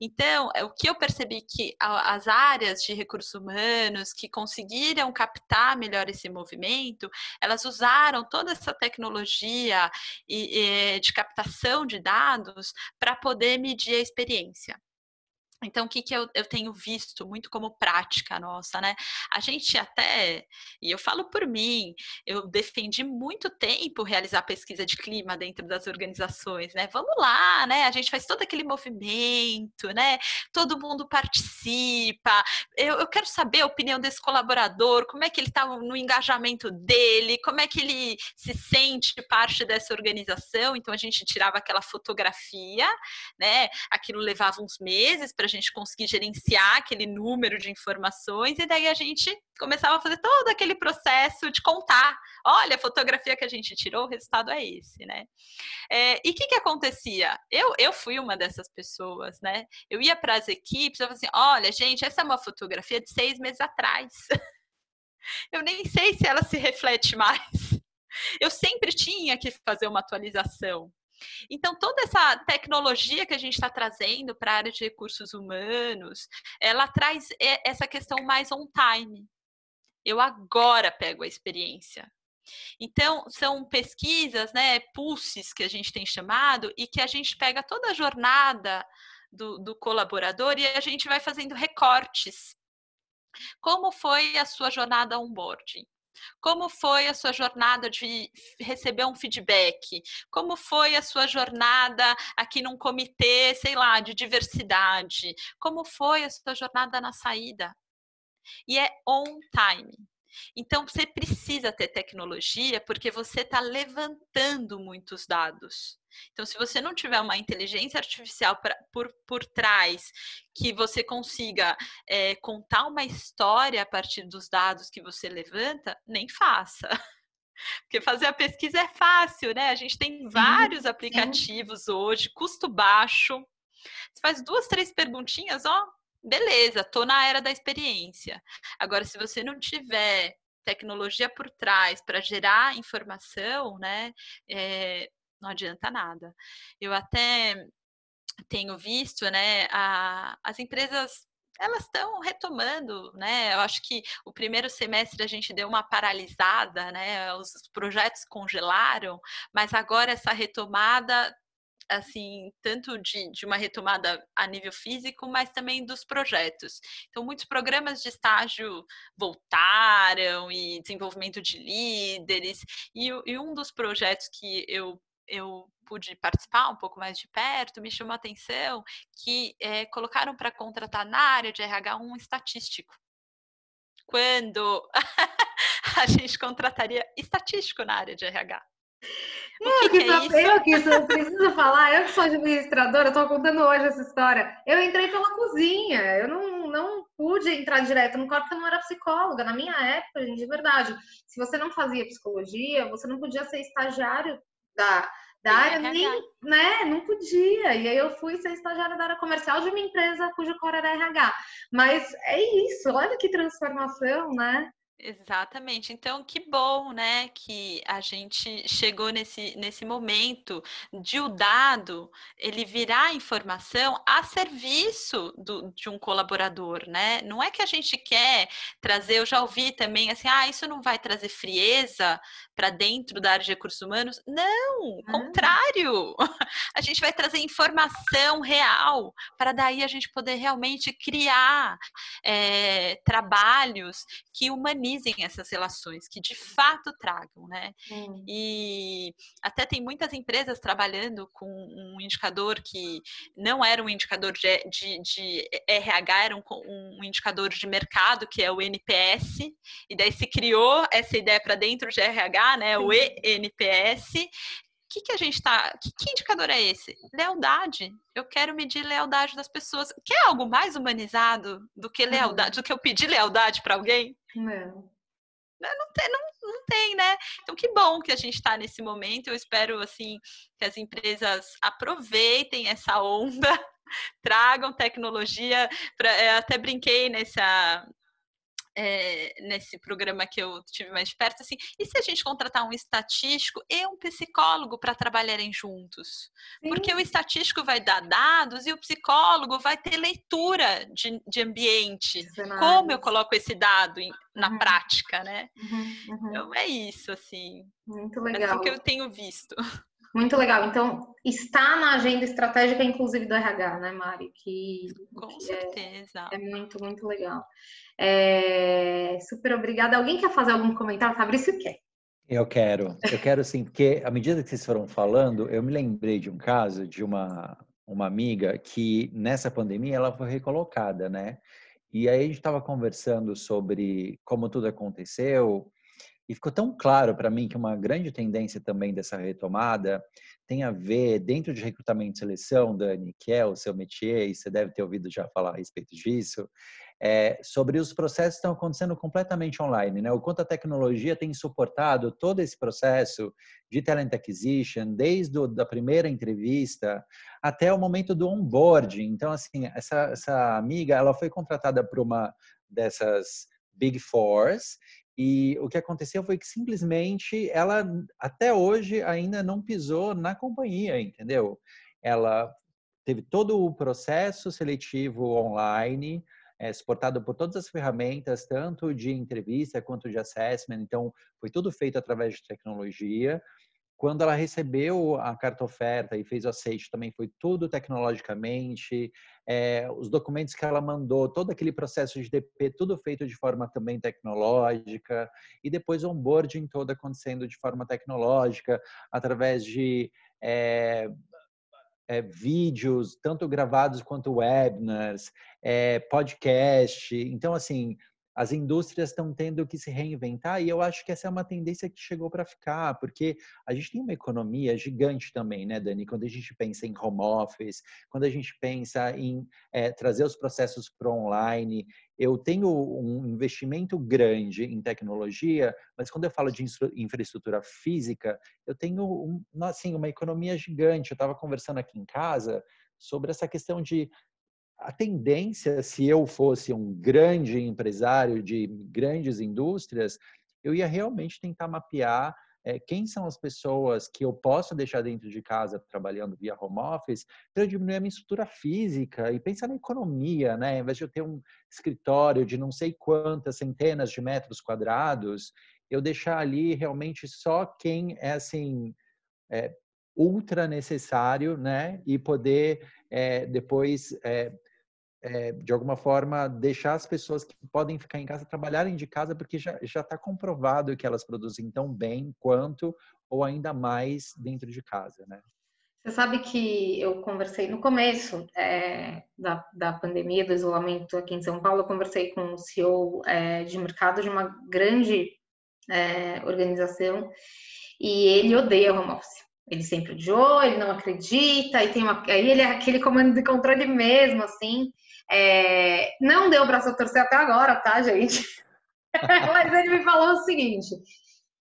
Então, o que eu percebi que as áreas de recursos humanos que conseguiram captar melhor esse movimento, elas usaram toda essa tecnologia de captação de dados para poder medir a experiência. Então, o que, que eu, eu, tenho visto muito como prática nossa, né? A gente até, e eu falo por mim, eu defendi muito tempo realizar pesquisa de clima dentro das organizações, né? Vamos lá, né? A gente faz todo aquele movimento, né? Todo mundo participa. Eu, eu quero saber a opinião desse colaborador, como é que ele está no engajamento dele, como é que ele se sente parte dessa organização. Então, a gente tirava aquela fotografia, né? Aquilo levava uns meses para gente conseguir gerenciar aquele número de informações, e daí a gente começava a fazer todo aquele processo de contar. Olha, a fotografia que a gente tirou, o resultado é esse, né? É, e o que, que acontecia? Eu, eu fui uma dessas pessoas, né? Eu ia para as equipes, eu falava assim: olha, gente, essa é uma fotografia de seis meses atrás. <laughs> eu nem sei se ela se reflete mais. Eu sempre tinha que fazer uma atualização. Então, toda essa tecnologia que a gente está trazendo para a área de recursos humanos, ela traz essa questão mais on time. Eu agora pego a experiência. Então, são pesquisas, né, pulses que a gente tem chamado, e que a gente pega toda a jornada do, do colaborador e a gente vai fazendo recortes. Como foi a sua jornada onboarding? Como foi a sua jornada de receber um feedback? Como foi a sua jornada aqui num comitê, sei lá, de diversidade? Como foi a sua jornada na saída? E é on time. Então, você precisa ter tecnologia porque você está levantando muitos dados. Então, se você não tiver uma inteligência artificial pra, por, por trás que você consiga é, contar uma história a partir dos dados que você levanta, nem faça. <laughs> Porque fazer a pesquisa é fácil, né? A gente tem vários aplicativos hoje, custo baixo. Você faz duas, três perguntinhas, ó, beleza, tô na era da experiência. Agora, se você não tiver tecnologia por trás para gerar informação, né, é, não adianta nada. Eu até tenho visto, né, a, as empresas elas estão retomando, né? Eu acho que o primeiro semestre a gente deu uma paralisada, né? Os projetos congelaram, mas agora essa retomada assim, tanto de, de uma retomada a nível físico, mas também dos projetos. Então, muitos programas de estágio voltaram e desenvolvimento de líderes, e, e um dos projetos que eu eu pude participar um pouco mais de perto, me chamou a atenção que é, colocaram para contratar na área de RH um estatístico. Quando <laughs> a gente contrataria estatístico na área de RH. Eu que, que, é isso? eu que preciso falar, eu que sou administradora, estou contando hoje essa história. Eu entrei pela cozinha, eu não, não pude entrar direto no corpo porque eu não era psicóloga. Na minha época, de verdade, se você não fazia psicologia, você não podia ser estagiário da, da área, nem, né, não podia. E aí eu fui ser estagiária da área comercial de uma empresa cujo core era RH. Mas é isso, olha que transformação, né? Exatamente. Então, que bom, né, que a gente chegou nesse, nesse momento de o dado ele virar informação a serviço do, de um colaborador, né? Não é que a gente quer trazer, eu já ouvi também assim, ah, isso não vai trazer frieza para dentro da área de recursos humanos. Não, ah. contrário. <laughs> A gente vai trazer informação real para daí a gente poder realmente criar é, trabalhos que humanizem essas relações, que de fato tragam, né? Hum. E até tem muitas empresas trabalhando com um indicador que não era um indicador de, de, de RH, era um, um, indicador de mercado, que é o NPS, e daí se criou essa ideia para dentro de RH, né? O ENPS, que, que a gente está. Que, que, indicador é esse? Lealdade. Eu quero medir lealdade das pessoas. Quer algo mais humanizado do que lealdade, do que eu pedir lealdade para alguém? Não. Não tem, não, não tem, né? Então, que bom que a gente está nesse momento. Eu espero, assim, que as empresas aproveitem essa onda, <laughs> tragam tecnologia. Pra, eu até brinquei nessa, é, nesse programa que eu tive mais de perto, assim, e se a gente contratar um estatístico e um psicólogo para trabalharem juntos? Sim. Porque o estatístico vai dar dados e o psicólogo vai ter leitura de, de ambiente. Como eu coloco esse dado em, na uhum. prática, né? Uhum, uhum. Então é isso, assim. Muito legal. É assim que eu tenho visto. Muito legal. Então, está na agenda estratégica, inclusive, do RH, né, Mari? Que, Com que é certeza. É, é, muito, muito legal. É, super obrigada. Alguém quer fazer algum comentário? Fabrício quer. Eu quero, eu quero sim, porque à medida que vocês foram falando, eu me lembrei de um caso de uma, uma amiga que nessa pandemia ela foi recolocada, né? E aí a gente estava conversando sobre como tudo aconteceu, e ficou tão claro para mim que uma grande tendência também dessa retomada tem a ver, dentro de recrutamento e seleção, Dani, que é o seu métier, e você deve ter ouvido já falar a respeito disso, é, sobre os processos que estão acontecendo completamente online, né? O quanto a tecnologia tem suportado todo esse processo de talent acquisition, desde a da primeira entrevista até o momento do onboarding. Então, assim, essa, essa amiga, ela foi contratada por uma dessas Big Fours e o que aconteceu foi que simplesmente ela até hoje ainda não pisou na companhia, entendeu? Ela teve todo o processo seletivo online, é, suportado por todas as ferramentas, tanto de entrevista quanto de assessment. Então, foi tudo feito através de tecnologia. Quando ela recebeu a carta oferta e fez o aceite, também foi tudo tecnologicamente. É, os documentos que ela mandou, todo aquele processo de DP, tudo feito de forma também tecnológica. E depois o onboarding todo acontecendo de forma tecnológica, através de é, é, vídeos, tanto gravados quanto webinars, é, podcast. Então, assim, as indústrias estão tendo que se reinventar e eu acho que essa é uma tendência que chegou para ficar, porque a gente tem uma economia gigante também, né, Dani? Quando a gente pensa em home office, quando a gente pensa em é, trazer os processos para online, eu tenho um investimento grande em tecnologia, mas quando eu falo de infraestrutura física, eu tenho um, assim, uma economia gigante. Eu estava conversando aqui em casa sobre essa questão de a tendência, se eu fosse um grande empresário de grandes indústrias, eu ia realmente tentar mapear é, quem são as pessoas que eu posso deixar dentro de casa trabalhando via home office para diminuir a minha estrutura física e pensar na economia, né? Ao invés de eu ter um escritório de não sei quantas centenas de metros quadrados, eu deixar ali realmente só quem é assim é, ultra necessário, né? E poder é, depois é, de alguma forma, deixar as pessoas que podem ficar em casa trabalharem de casa, porque já está comprovado que elas produzem tão bem quanto ou ainda mais dentro de casa, né? Você sabe que eu conversei no começo é, da, da pandemia, do isolamento aqui em São Paulo, eu conversei com o CEO é, de mercado de uma grande é, organização e ele odeia home office. Ele sempre odiou, ele não acredita, e tem uma, aí ele é aquele comando de controle mesmo, assim. É, não deu para torcer até agora, tá, gente? <laughs> Mas ele me falou o seguinte: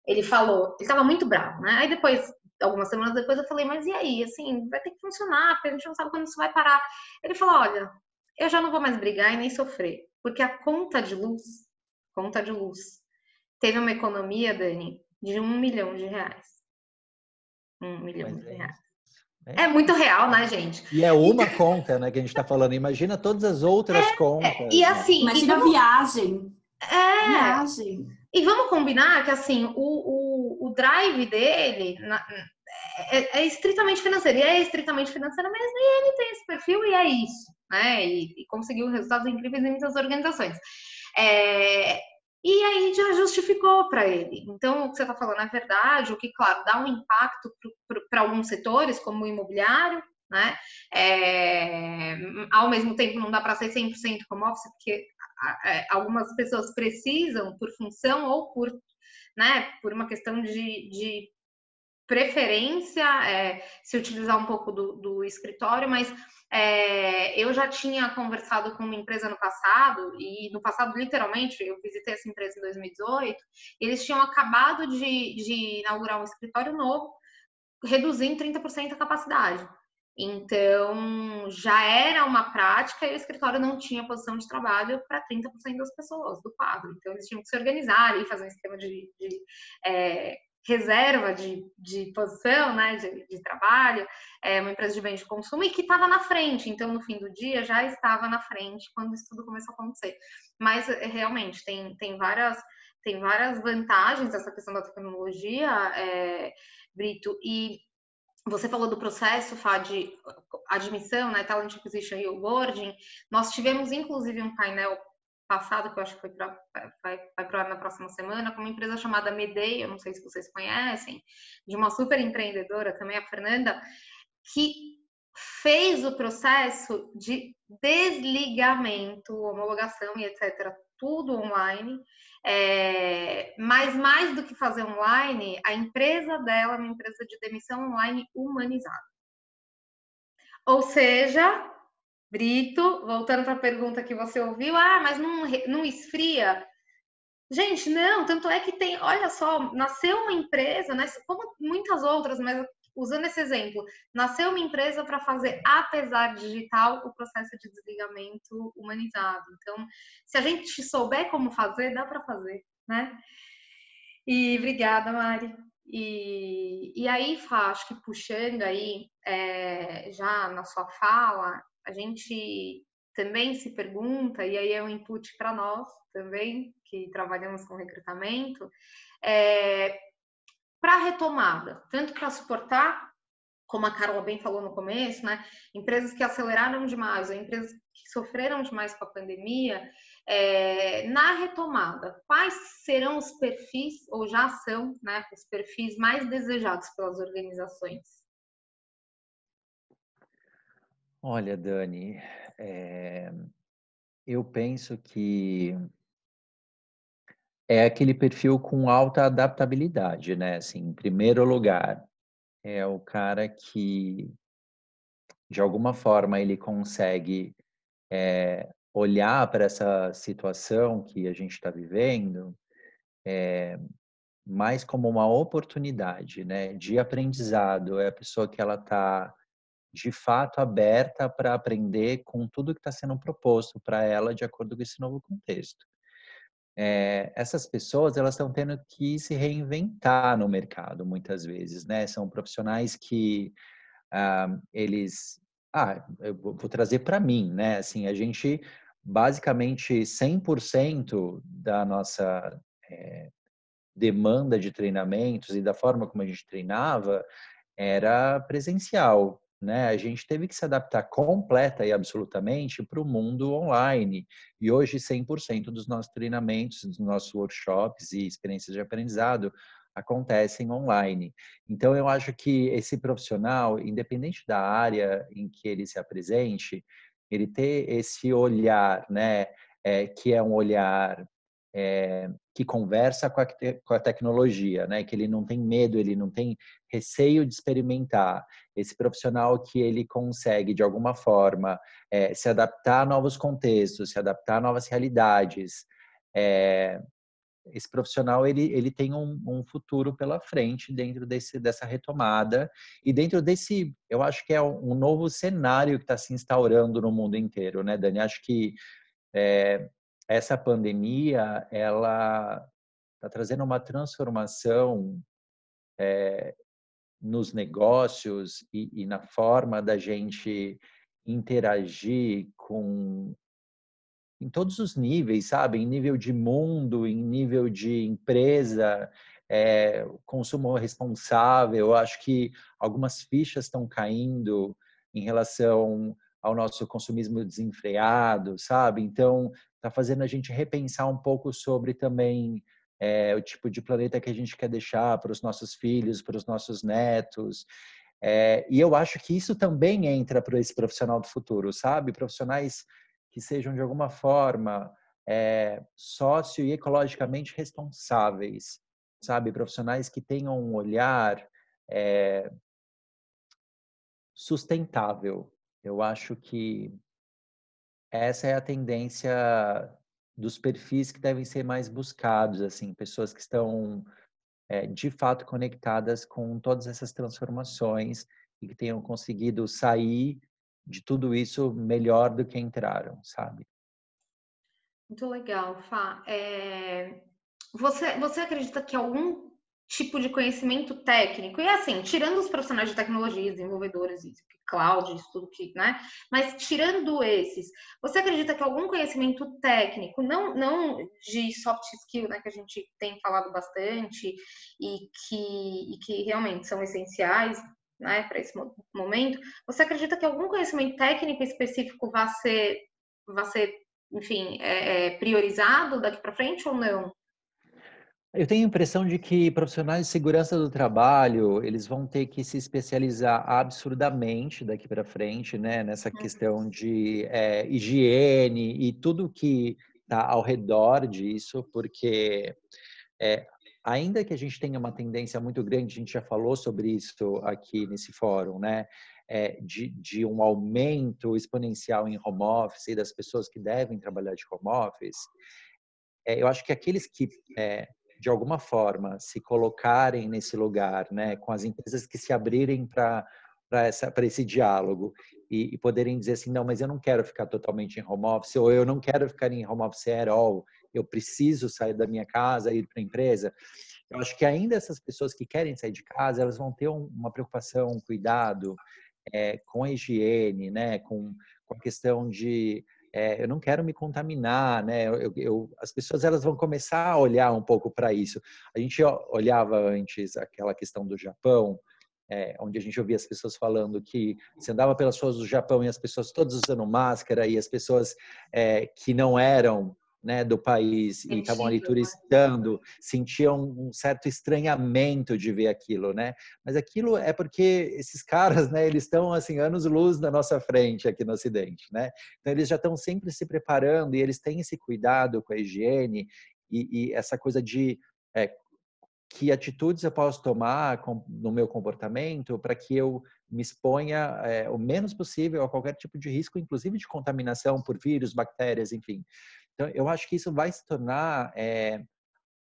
ele falou, ele estava muito bravo, né? Aí depois, algumas semanas depois, eu falei, mas e aí? Assim, vai ter que funcionar, porque a gente não sabe quando isso vai parar. Ele falou: olha, eu já não vou mais brigar e nem sofrer, porque a conta de luz, conta de luz, teve uma economia, Dani, de um milhão de reais. Um milhão mas de é reais. É. é muito real, né, gente? E é uma e... conta, né, que a gente está falando. Imagina todas as outras é, contas. É, e assim, imagina vamos... a viagem. É. Viagem. E vamos combinar que assim, o, o, o drive dele na, é, é, estritamente financeiro. E é estritamente financeiro mesmo, e ele tem esse perfil e é isso, né? E, e conseguiu resultados incríveis em muitas organizações. É, e aí já justificou para ele. Então, o que você está falando é verdade, o que, claro, dá um impacto para alguns setores, como o imobiliário, né? É, ao mesmo tempo, não dá para ser 100% como office, porque é, algumas pessoas precisam, por função ou por, né, por uma questão de, de preferência, é, se utilizar um pouco do, do escritório, mas é, eu já tinha conversado com uma empresa no passado, e no passado, literalmente, eu visitei essa empresa em 2018, eles tinham acabado de, de inaugurar um escritório novo, reduzindo 30% a capacidade. Então, já era uma prática e o escritório não tinha posição de trabalho para 30% das pessoas do quadro. Então, eles tinham que se organizar e fazer um esquema de, de é, reserva de, de posição, né, de, de trabalho, é uma empresa de bens de consumo e que estava na frente. Então, no fim do dia, já estava na frente quando isso tudo começou a acontecer. Mas, é, realmente, tem, tem, várias, tem várias vantagens essa questão da tecnologia, é, Brito, e você falou do processo, Fá, de admissão, né, Talent Acquisition e Onboarding. Nós tivemos, inclusive, um painel passado, que eu acho que foi pra, vai, vai para na próxima semana, com uma empresa chamada Medei, eu não sei se vocês conhecem, de uma super empreendedora também, a Fernanda, que fez o processo de desligamento, homologação e etc., tudo online. É, mas mais do que fazer online, a empresa dela é uma empresa de demissão online humanizada. Ou seja, Brito, voltando para a pergunta que você ouviu, ah, mas não, não esfria? Gente, não, tanto é que tem, olha só, nasceu uma empresa, né, como muitas outras, mas usando esse exemplo, nasceu uma empresa para fazer, apesar digital, o processo de desligamento humanizado. Então, se a gente souber como fazer, dá para fazer, né? E obrigada, Mari. E, e aí, Fá, acho que puxando aí, é, já na sua fala, a gente também se pergunta, e aí é um input para nós também, que trabalhamos com recrutamento, é, para a retomada, tanto para suportar, como a Carla bem falou no começo, né, empresas que aceleraram demais, ou empresas que sofreram demais com a pandemia, é, na retomada, quais serão os perfis, ou já são, né, os perfis mais desejados pelas organizações? Olha, Dani, é, eu penso que é aquele perfil com alta adaptabilidade, né? Assim, em primeiro lugar, é o cara que, de alguma forma, ele consegue é, olhar para essa situação que a gente está vivendo é, mais como uma oportunidade, né? De aprendizado. É a pessoa que ela está de fato aberta para aprender com tudo que está sendo proposto para ela de acordo com esse novo contexto. É, essas pessoas elas estão tendo que se reinventar no mercado muitas vezes, né? São profissionais que ah, eles, ah, eu vou trazer para mim, né? Assim, a gente basicamente 100% da nossa é, demanda de treinamentos e da forma como a gente treinava era presencial né? A gente teve que se adaptar completa e absolutamente para o mundo online. E hoje 100% dos nossos treinamentos, dos nossos workshops e experiências de aprendizado acontecem online. Então eu acho que esse profissional, independente da área em que ele se apresente, ele ter esse olhar, né, é, que é um olhar é, que conversa com a, com a, tecnologia, né? Que ele não tem medo, ele não tem receio de experimentar. Esse profissional que ele consegue de alguma forma é, se adaptar a novos contextos, se adaptar a novas realidades. É, esse profissional ele, ele tem um, um, futuro pela frente dentro desse, dessa retomada e dentro desse, eu acho que é um novo cenário que está se instaurando no mundo inteiro, né, Dani? Acho que é, essa pandemia ela está trazendo uma transformação é, nos negócios e, e, na forma da gente interagir com em todos os níveis, sabe? Em nível de mundo, em nível de empresa, é, consumo responsável. Eu acho que algumas fichas estão caindo em relação ao nosso consumismo desenfreado, sabe? Então, está fazendo a gente repensar um pouco sobre também é, o tipo de planeta que a gente quer deixar para os nossos filhos, para os nossos netos. É, e eu acho que isso também entra para esse profissional do futuro, sabe? Profissionais que sejam de alguma forma é, sócio e ecologicamente responsáveis, sabe? Profissionais que tenham um olhar é, sustentável, eu acho que essa é a tendência dos perfis que devem ser mais buscados, assim, pessoas que estão é, de fato conectadas com todas essas transformações e que tenham conseguido sair de tudo isso melhor do que entraram, sabe? Muito legal, Fá. É... Você, você acredita que algum tipo de conhecimento técnico. E assim, tirando os profissionais de tecnologia, desenvolvedores cloud, isso tudo que, né? Mas tirando esses, você acredita que algum conhecimento técnico, não, não de soft skill, né, que a gente tem falado bastante e que, e que realmente são essenciais, né, para esse momento, você acredita que algum conhecimento técnico específico vai ser, vai ser enfim, é, é priorizado daqui para frente ou não? Eu tenho a impressão de que profissionais de segurança do trabalho, eles vão ter que se especializar absurdamente daqui para frente, né? Nessa uhum. questão de é, higiene e tudo que está ao redor disso, porque é, ainda que a gente tenha uma tendência muito grande, a gente já falou sobre isso aqui nesse fórum, né? É, de, de, um aumento exponencial em home office e das pessoas que devem trabalhar de home office, é, eu acho que aqueles que é, de alguma forma, se colocarem nesse lugar, né, com as empresas que se abrirem para para esse diálogo e, e, poderem dizer assim, não, mas eu não quero ficar totalmente em home office, ou eu não quero ficar em home office at all, eu preciso sair da minha casa, ir para a empresa. Eu acho que ainda essas pessoas que querem sair de casa, elas vão ter um, uma preocupação, um cuidado é, com a higiene, né, com, com a questão de é, eu não quero me contaminar, né? Eu, eu, as pessoas elas vão começar a olhar um pouco para isso. A gente olhava antes aquela questão do Japão, é, onde a gente ouvia as pessoas falando que você andava pelas ruas do Japão e as pessoas todas usando máscara e as pessoas é, que não eram né, do país e estavam ali turistando, sentiam um certo estranhamento de ver aquilo, né? Mas aquilo é porque esses caras, né, eles estão assim anos luz na nossa frente aqui no Ocidente, né? Então eles já estão sempre se preparando e eles têm esse cuidado com a higiene e, e essa coisa de é, que atitudes eu posso tomar no meu comportamento para que eu me exponha é, o menos possível a qualquer tipo de risco, inclusive de contaminação por vírus, bactérias, enfim. Então, eu acho que isso vai se tornar é,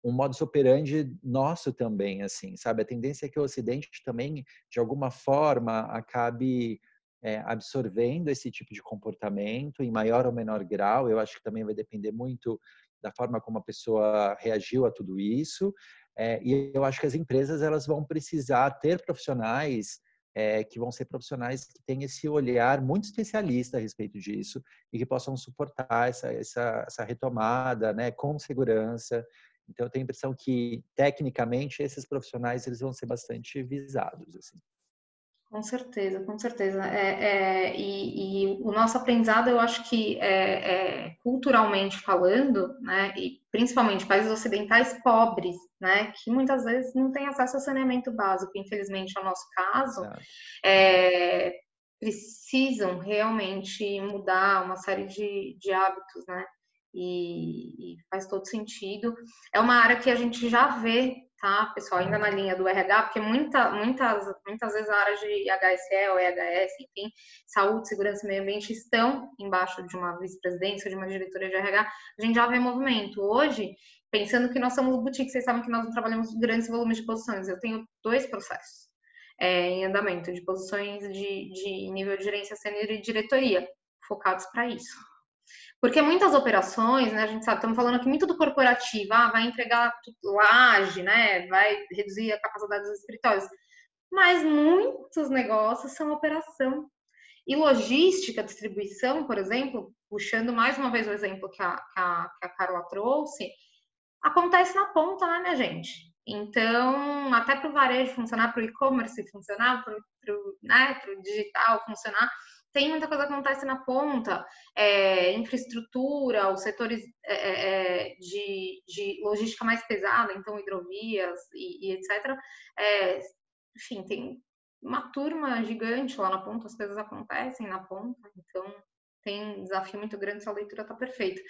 um modus operandi nosso também, assim, sabe? A tendência é que o Ocidente também, de alguma forma, acabe é, absorvendo esse tipo de comportamento em maior ou menor grau. Eu acho que também vai depender muito da forma como a pessoa reagiu a tudo isso. É, e eu acho que as empresas elas vão precisar ter profissionais é, que vão ser profissionais que têm esse olhar muito especialista a respeito disso e que possam suportar essa, essa, essa retomada, né, com segurança. Então, eu tenho a impressão que, tecnicamente, esses profissionais eles vão ser bastante visados. Assim. Com certeza, com certeza. É, é, e, e, o nosso aprendizado, eu acho que é, é, culturalmente falando, né, e principalmente países ocidentais pobres, né, que muitas vezes não têm acesso ao saneamento básico, infelizmente é o nosso caso, é, precisam realmente mudar uma série de, de hábitos, né, e, e faz todo sentido. É uma área que a gente já vê tá, pessoal, ainda na linha do RH, porque muita, muitas, muitas vezes a área de HSE ou EHS, enfim, saúde, segurança e meio ambiente estão embaixo de uma vice-presidência, de uma diretoria de RH, a gente já vê movimento. Hoje, pensando que nós somos boutique, vocês sabem que nós trabalhamos grandes volumes de posições, eu tenho dois processos é, em andamento, de posições de, de nível de gerência sênior e diretoria, focados para isso. Porque muitas operações, né, a gente sabe, estamos falando aqui muito do corporativo, ah, vai entregar laje, né, vai reduzir a capacidade dos escritórios. Mas muitos negócios são operação. E logística, distribuição, por exemplo, puxando mais uma vez o exemplo que a, que a, que a Carla trouxe, acontece na ponta, né, minha gente? Então, até para o varejo funcionar, para o e-commerce funcionar, para o né, digital funcionar, tem muita coisa que acontece na ponta, é, infraestrutura, os setores é, é, é, de, de, logística mais pesada, então hidrovias e, e etc. É, enfim, tem uma turma gigante lá na ponta, as coisas acontecem na ponta, então tem um desafio muito grande, essa leitura está perfeita.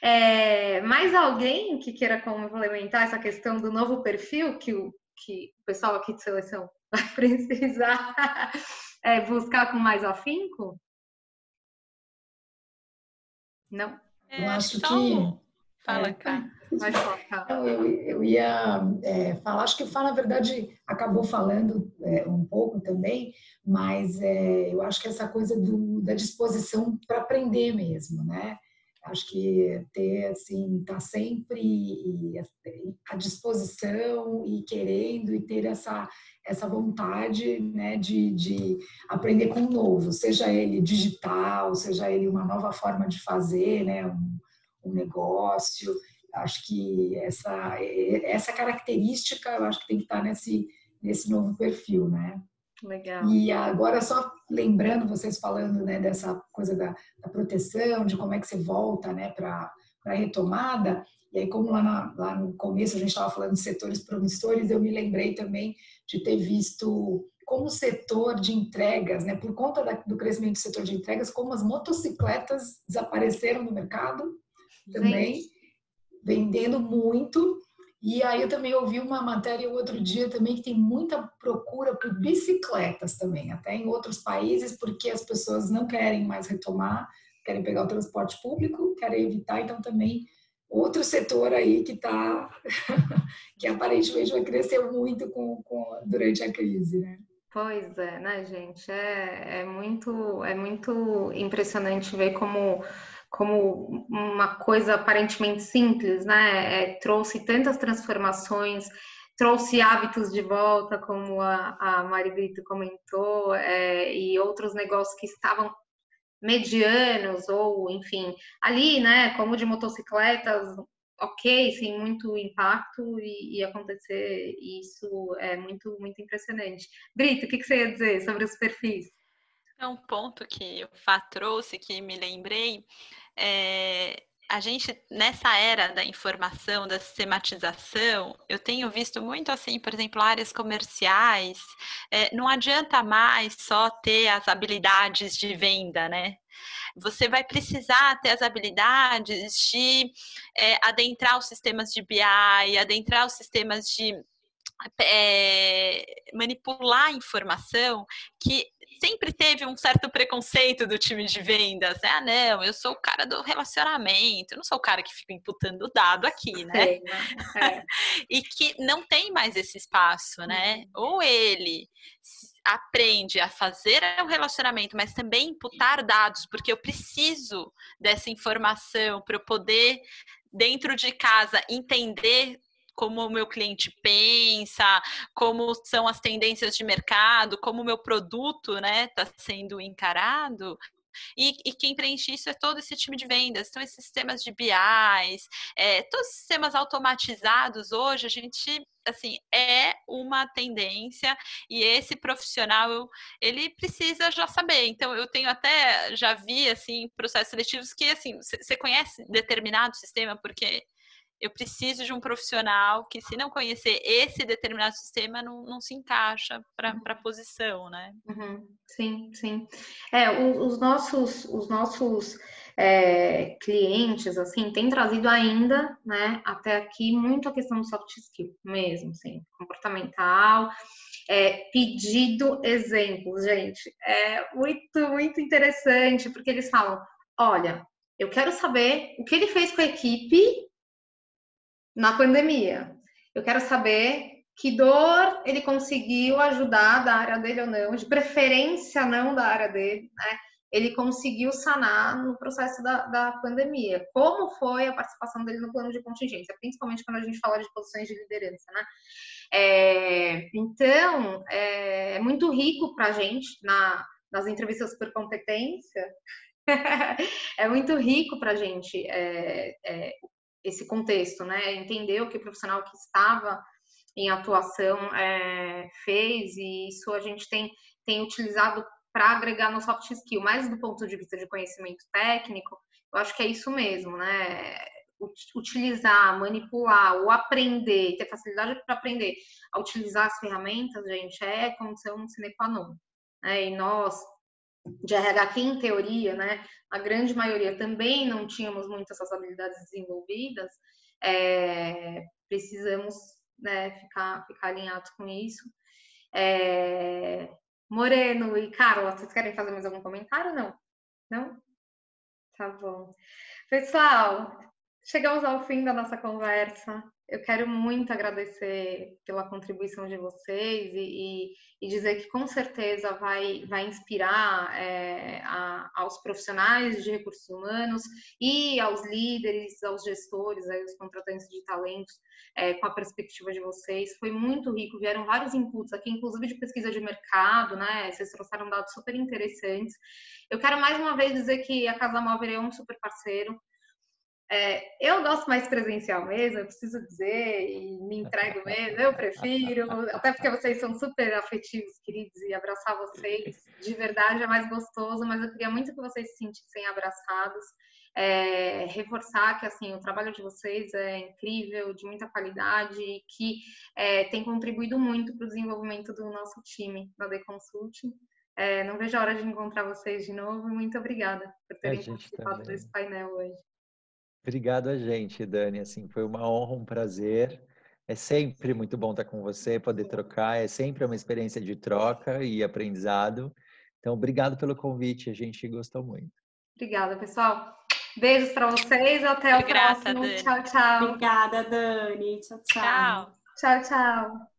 É, mais alguém que queira complementar essa questão do novo perfil que o, que o pessoal aqui de seleção <laughs> vai precisar é, buscar com mais afinco? Não? É, eu acho que. Fala, é, cá. Vai <laughs> Eu, eu ia é, falar, acho que o Fala, na verdade, acabou falando é, um pouco também, mas é, eu acho que essa coisa do, da disposição para aprender mesmo, né? Acho que ter, assim, estar tá sempre à disposição e querendo e ter essa, essa vontade né, de, de aprender com o novo, seja ele digital, seja ele uma nova forma de fazer né, um, um negócio. Acho que essa, essa característica eu acho que tem que estar nesse, nesse novo perfil, né? Legal. E agora só lembrando vocês falando né, dessa coisa da, da, proteção, de como é que você volta né, para a retomada, e aí como lá, na, lá no começo a gente estava falando de setores promissores, eu me lembrei também de ter visto como o setor de entregas, né, por conta da, do crescimento do setor de entregas, como as motocicletas desapareceram no mercado também, Gente. vendendo muito, e aí eu também ouvi uma matéria outro dia também que tem muita procura por bicicletas também, até em outros países, porque as pessoas não querem mais retomar, querem pegar o transporte público, querem evitar, então também outro setor aí que está, <laughs> que aparentemente vai crescer muito com, com, durante a crise, né? Pois é, né, gente? É, é, muito, é muito impressionante ver como como uma coisa aparentemente simples, né? É, trouxe tantas transformações, trouxe hábitos de volta, como a, a Mari Brito comentou, é, e outros negócios que estavam medianos, ou enfim, ali, né, como de motocicletas, ok, sem muito impacto, e, e acontecer isso é muito, muito impressionante. Brito, o que, que você ia dizer sobre os perfis? É um ponto que o Fá trouxe, que me lembrei, é, a gente, nessa era da informação, da sistematização, eu tenho visto muito assim, por exemplo, áreas comerciais, é, não adianta mais só ter as habilidades de venda, né? Você vai precisar ter as habilidades de é, adentrar os sistemas de BI, adentrar os sistemas de é, manipular a informação que sempre teve um certo preconceito do time de vendas. Né? Ah, não, eu sou o cara do relacionamento, eu não sou o cara que fica imputando dado aqui, né? É, é. <laughs> e que não tem mais esse espaço, né? Uhum. Ou ele aprende a fazer o relacionamento, mas também imputar dados, porque eu preciso dessa informação para eu poder dentro de casa entender como o meu cliente pensa, como são as tendências de mercado, como o meu produto está né, tá sendo encarado. E, e, quem preenche isso é todo esse time de vendas. Então, esses sistemas de BIs, é, todos os sistemas automatizados hoje, a gente, assim, é uma tendência e esse profissional, ele precisa já saber. Então, eu tenho até, já vi, assim, processos seletivos que, assim, você conhece determinado sistema, porque eu preciso de um profissional que, se não conhecer esse determinado sistema, não, não se encaixa para a posição, né? Uhum. Sim, sim. É, os nossos, os nossos é, clientes, assim, têm trazido ainda, né, até aqui, muito a questão do soft skill mesmo, assim, comportamental, é, pedido exemplos, gente. É muito, muito interessante, porque eles falam, olha, eu quero saber o que ele fez com a equipe na pandemia. Eu quero saber que dor ele conseguiu ajudar da área dele ou não, de preferência não da área dele, né? Ele conseguiu sanar no processo da, da pandemia. Como foi a participação dele no plano de contingência, principalmente quando a gente fala de posições de liderança, né? É, então, é, é, muito rico para a gente na, nas entrevistas por competência. <laughs> é muito rico para a gente é, é esse contexto, né? Entender o que o profissional que estava em atuação é, fez e isso a gente tem, tem utilizado para agregar no soft skill, mais do ponto de vista de conhecimento técnico, eu acho que é isso mesmo, né? Utilizar, manipular ou aprender, ter facilidade para aprender a utilizar as ferramentas, gente, é condição sine qua non. Né? E nós, de RH que em teoria, né, a grande maioria também não tínhamos muitas essas habilidades desenvolvidas, é, precisamos né, ficar, ficar alinhados com isso. É, Moreno e Carla, vocês querem fazer mais algum comentário? Não? Não? Tá bom. Pessoal, chegamos ao fim da nossa conversa eu quero muito agradecer pela contribuição de vocês e, e, e dizer que com certeza vai, vai inspirar é, a, aos profissionais de recursos humanos e aos líderes, aos gestores, aí, os contratantes de talentos, é, com a perspectiva de vocês. Foi muito rico, vieram vários inputs aqui, inclusive de pesquisa de mercado, né? Vocês trouxeram dados super interessantes. Eu quero mais uma vez dizer que a Casa Móvel é um super parceiro. É, eu gosto mais presencial mesmo, eu preciso dizer, e me entrego mesmo, eu prefiro, até porque vocês são super afetivos, queridos, e abraçar vocês de verdade é mais gostoso, mas eu queria muito que vocês se sentissem abraçados, é, reforçar que assim o trabalho de vocês é incrível, de muita qualidade, e que é, tem contribuído muito para o desenvolvimento do nosso time da The Consulting. É, não vejo a hora de encontrar vocês de novo. Muito obrigada por terem participado também. desse painel hoje. Obrigado a gente, Dani. Assim, foi uma honra, um prazer. É sempre muito bom estar com você, poder trocar. É sempre uma experiência de troca e aprendizado. Então, obrigado pelo convite. A gente gostou muito. Obrigada, pessoal. Beijos para vocês. Até o próximo. Dani. Tchau, tchau. Obrigada, Dani. Tchau, tchau. Tchau, tchau. tchau.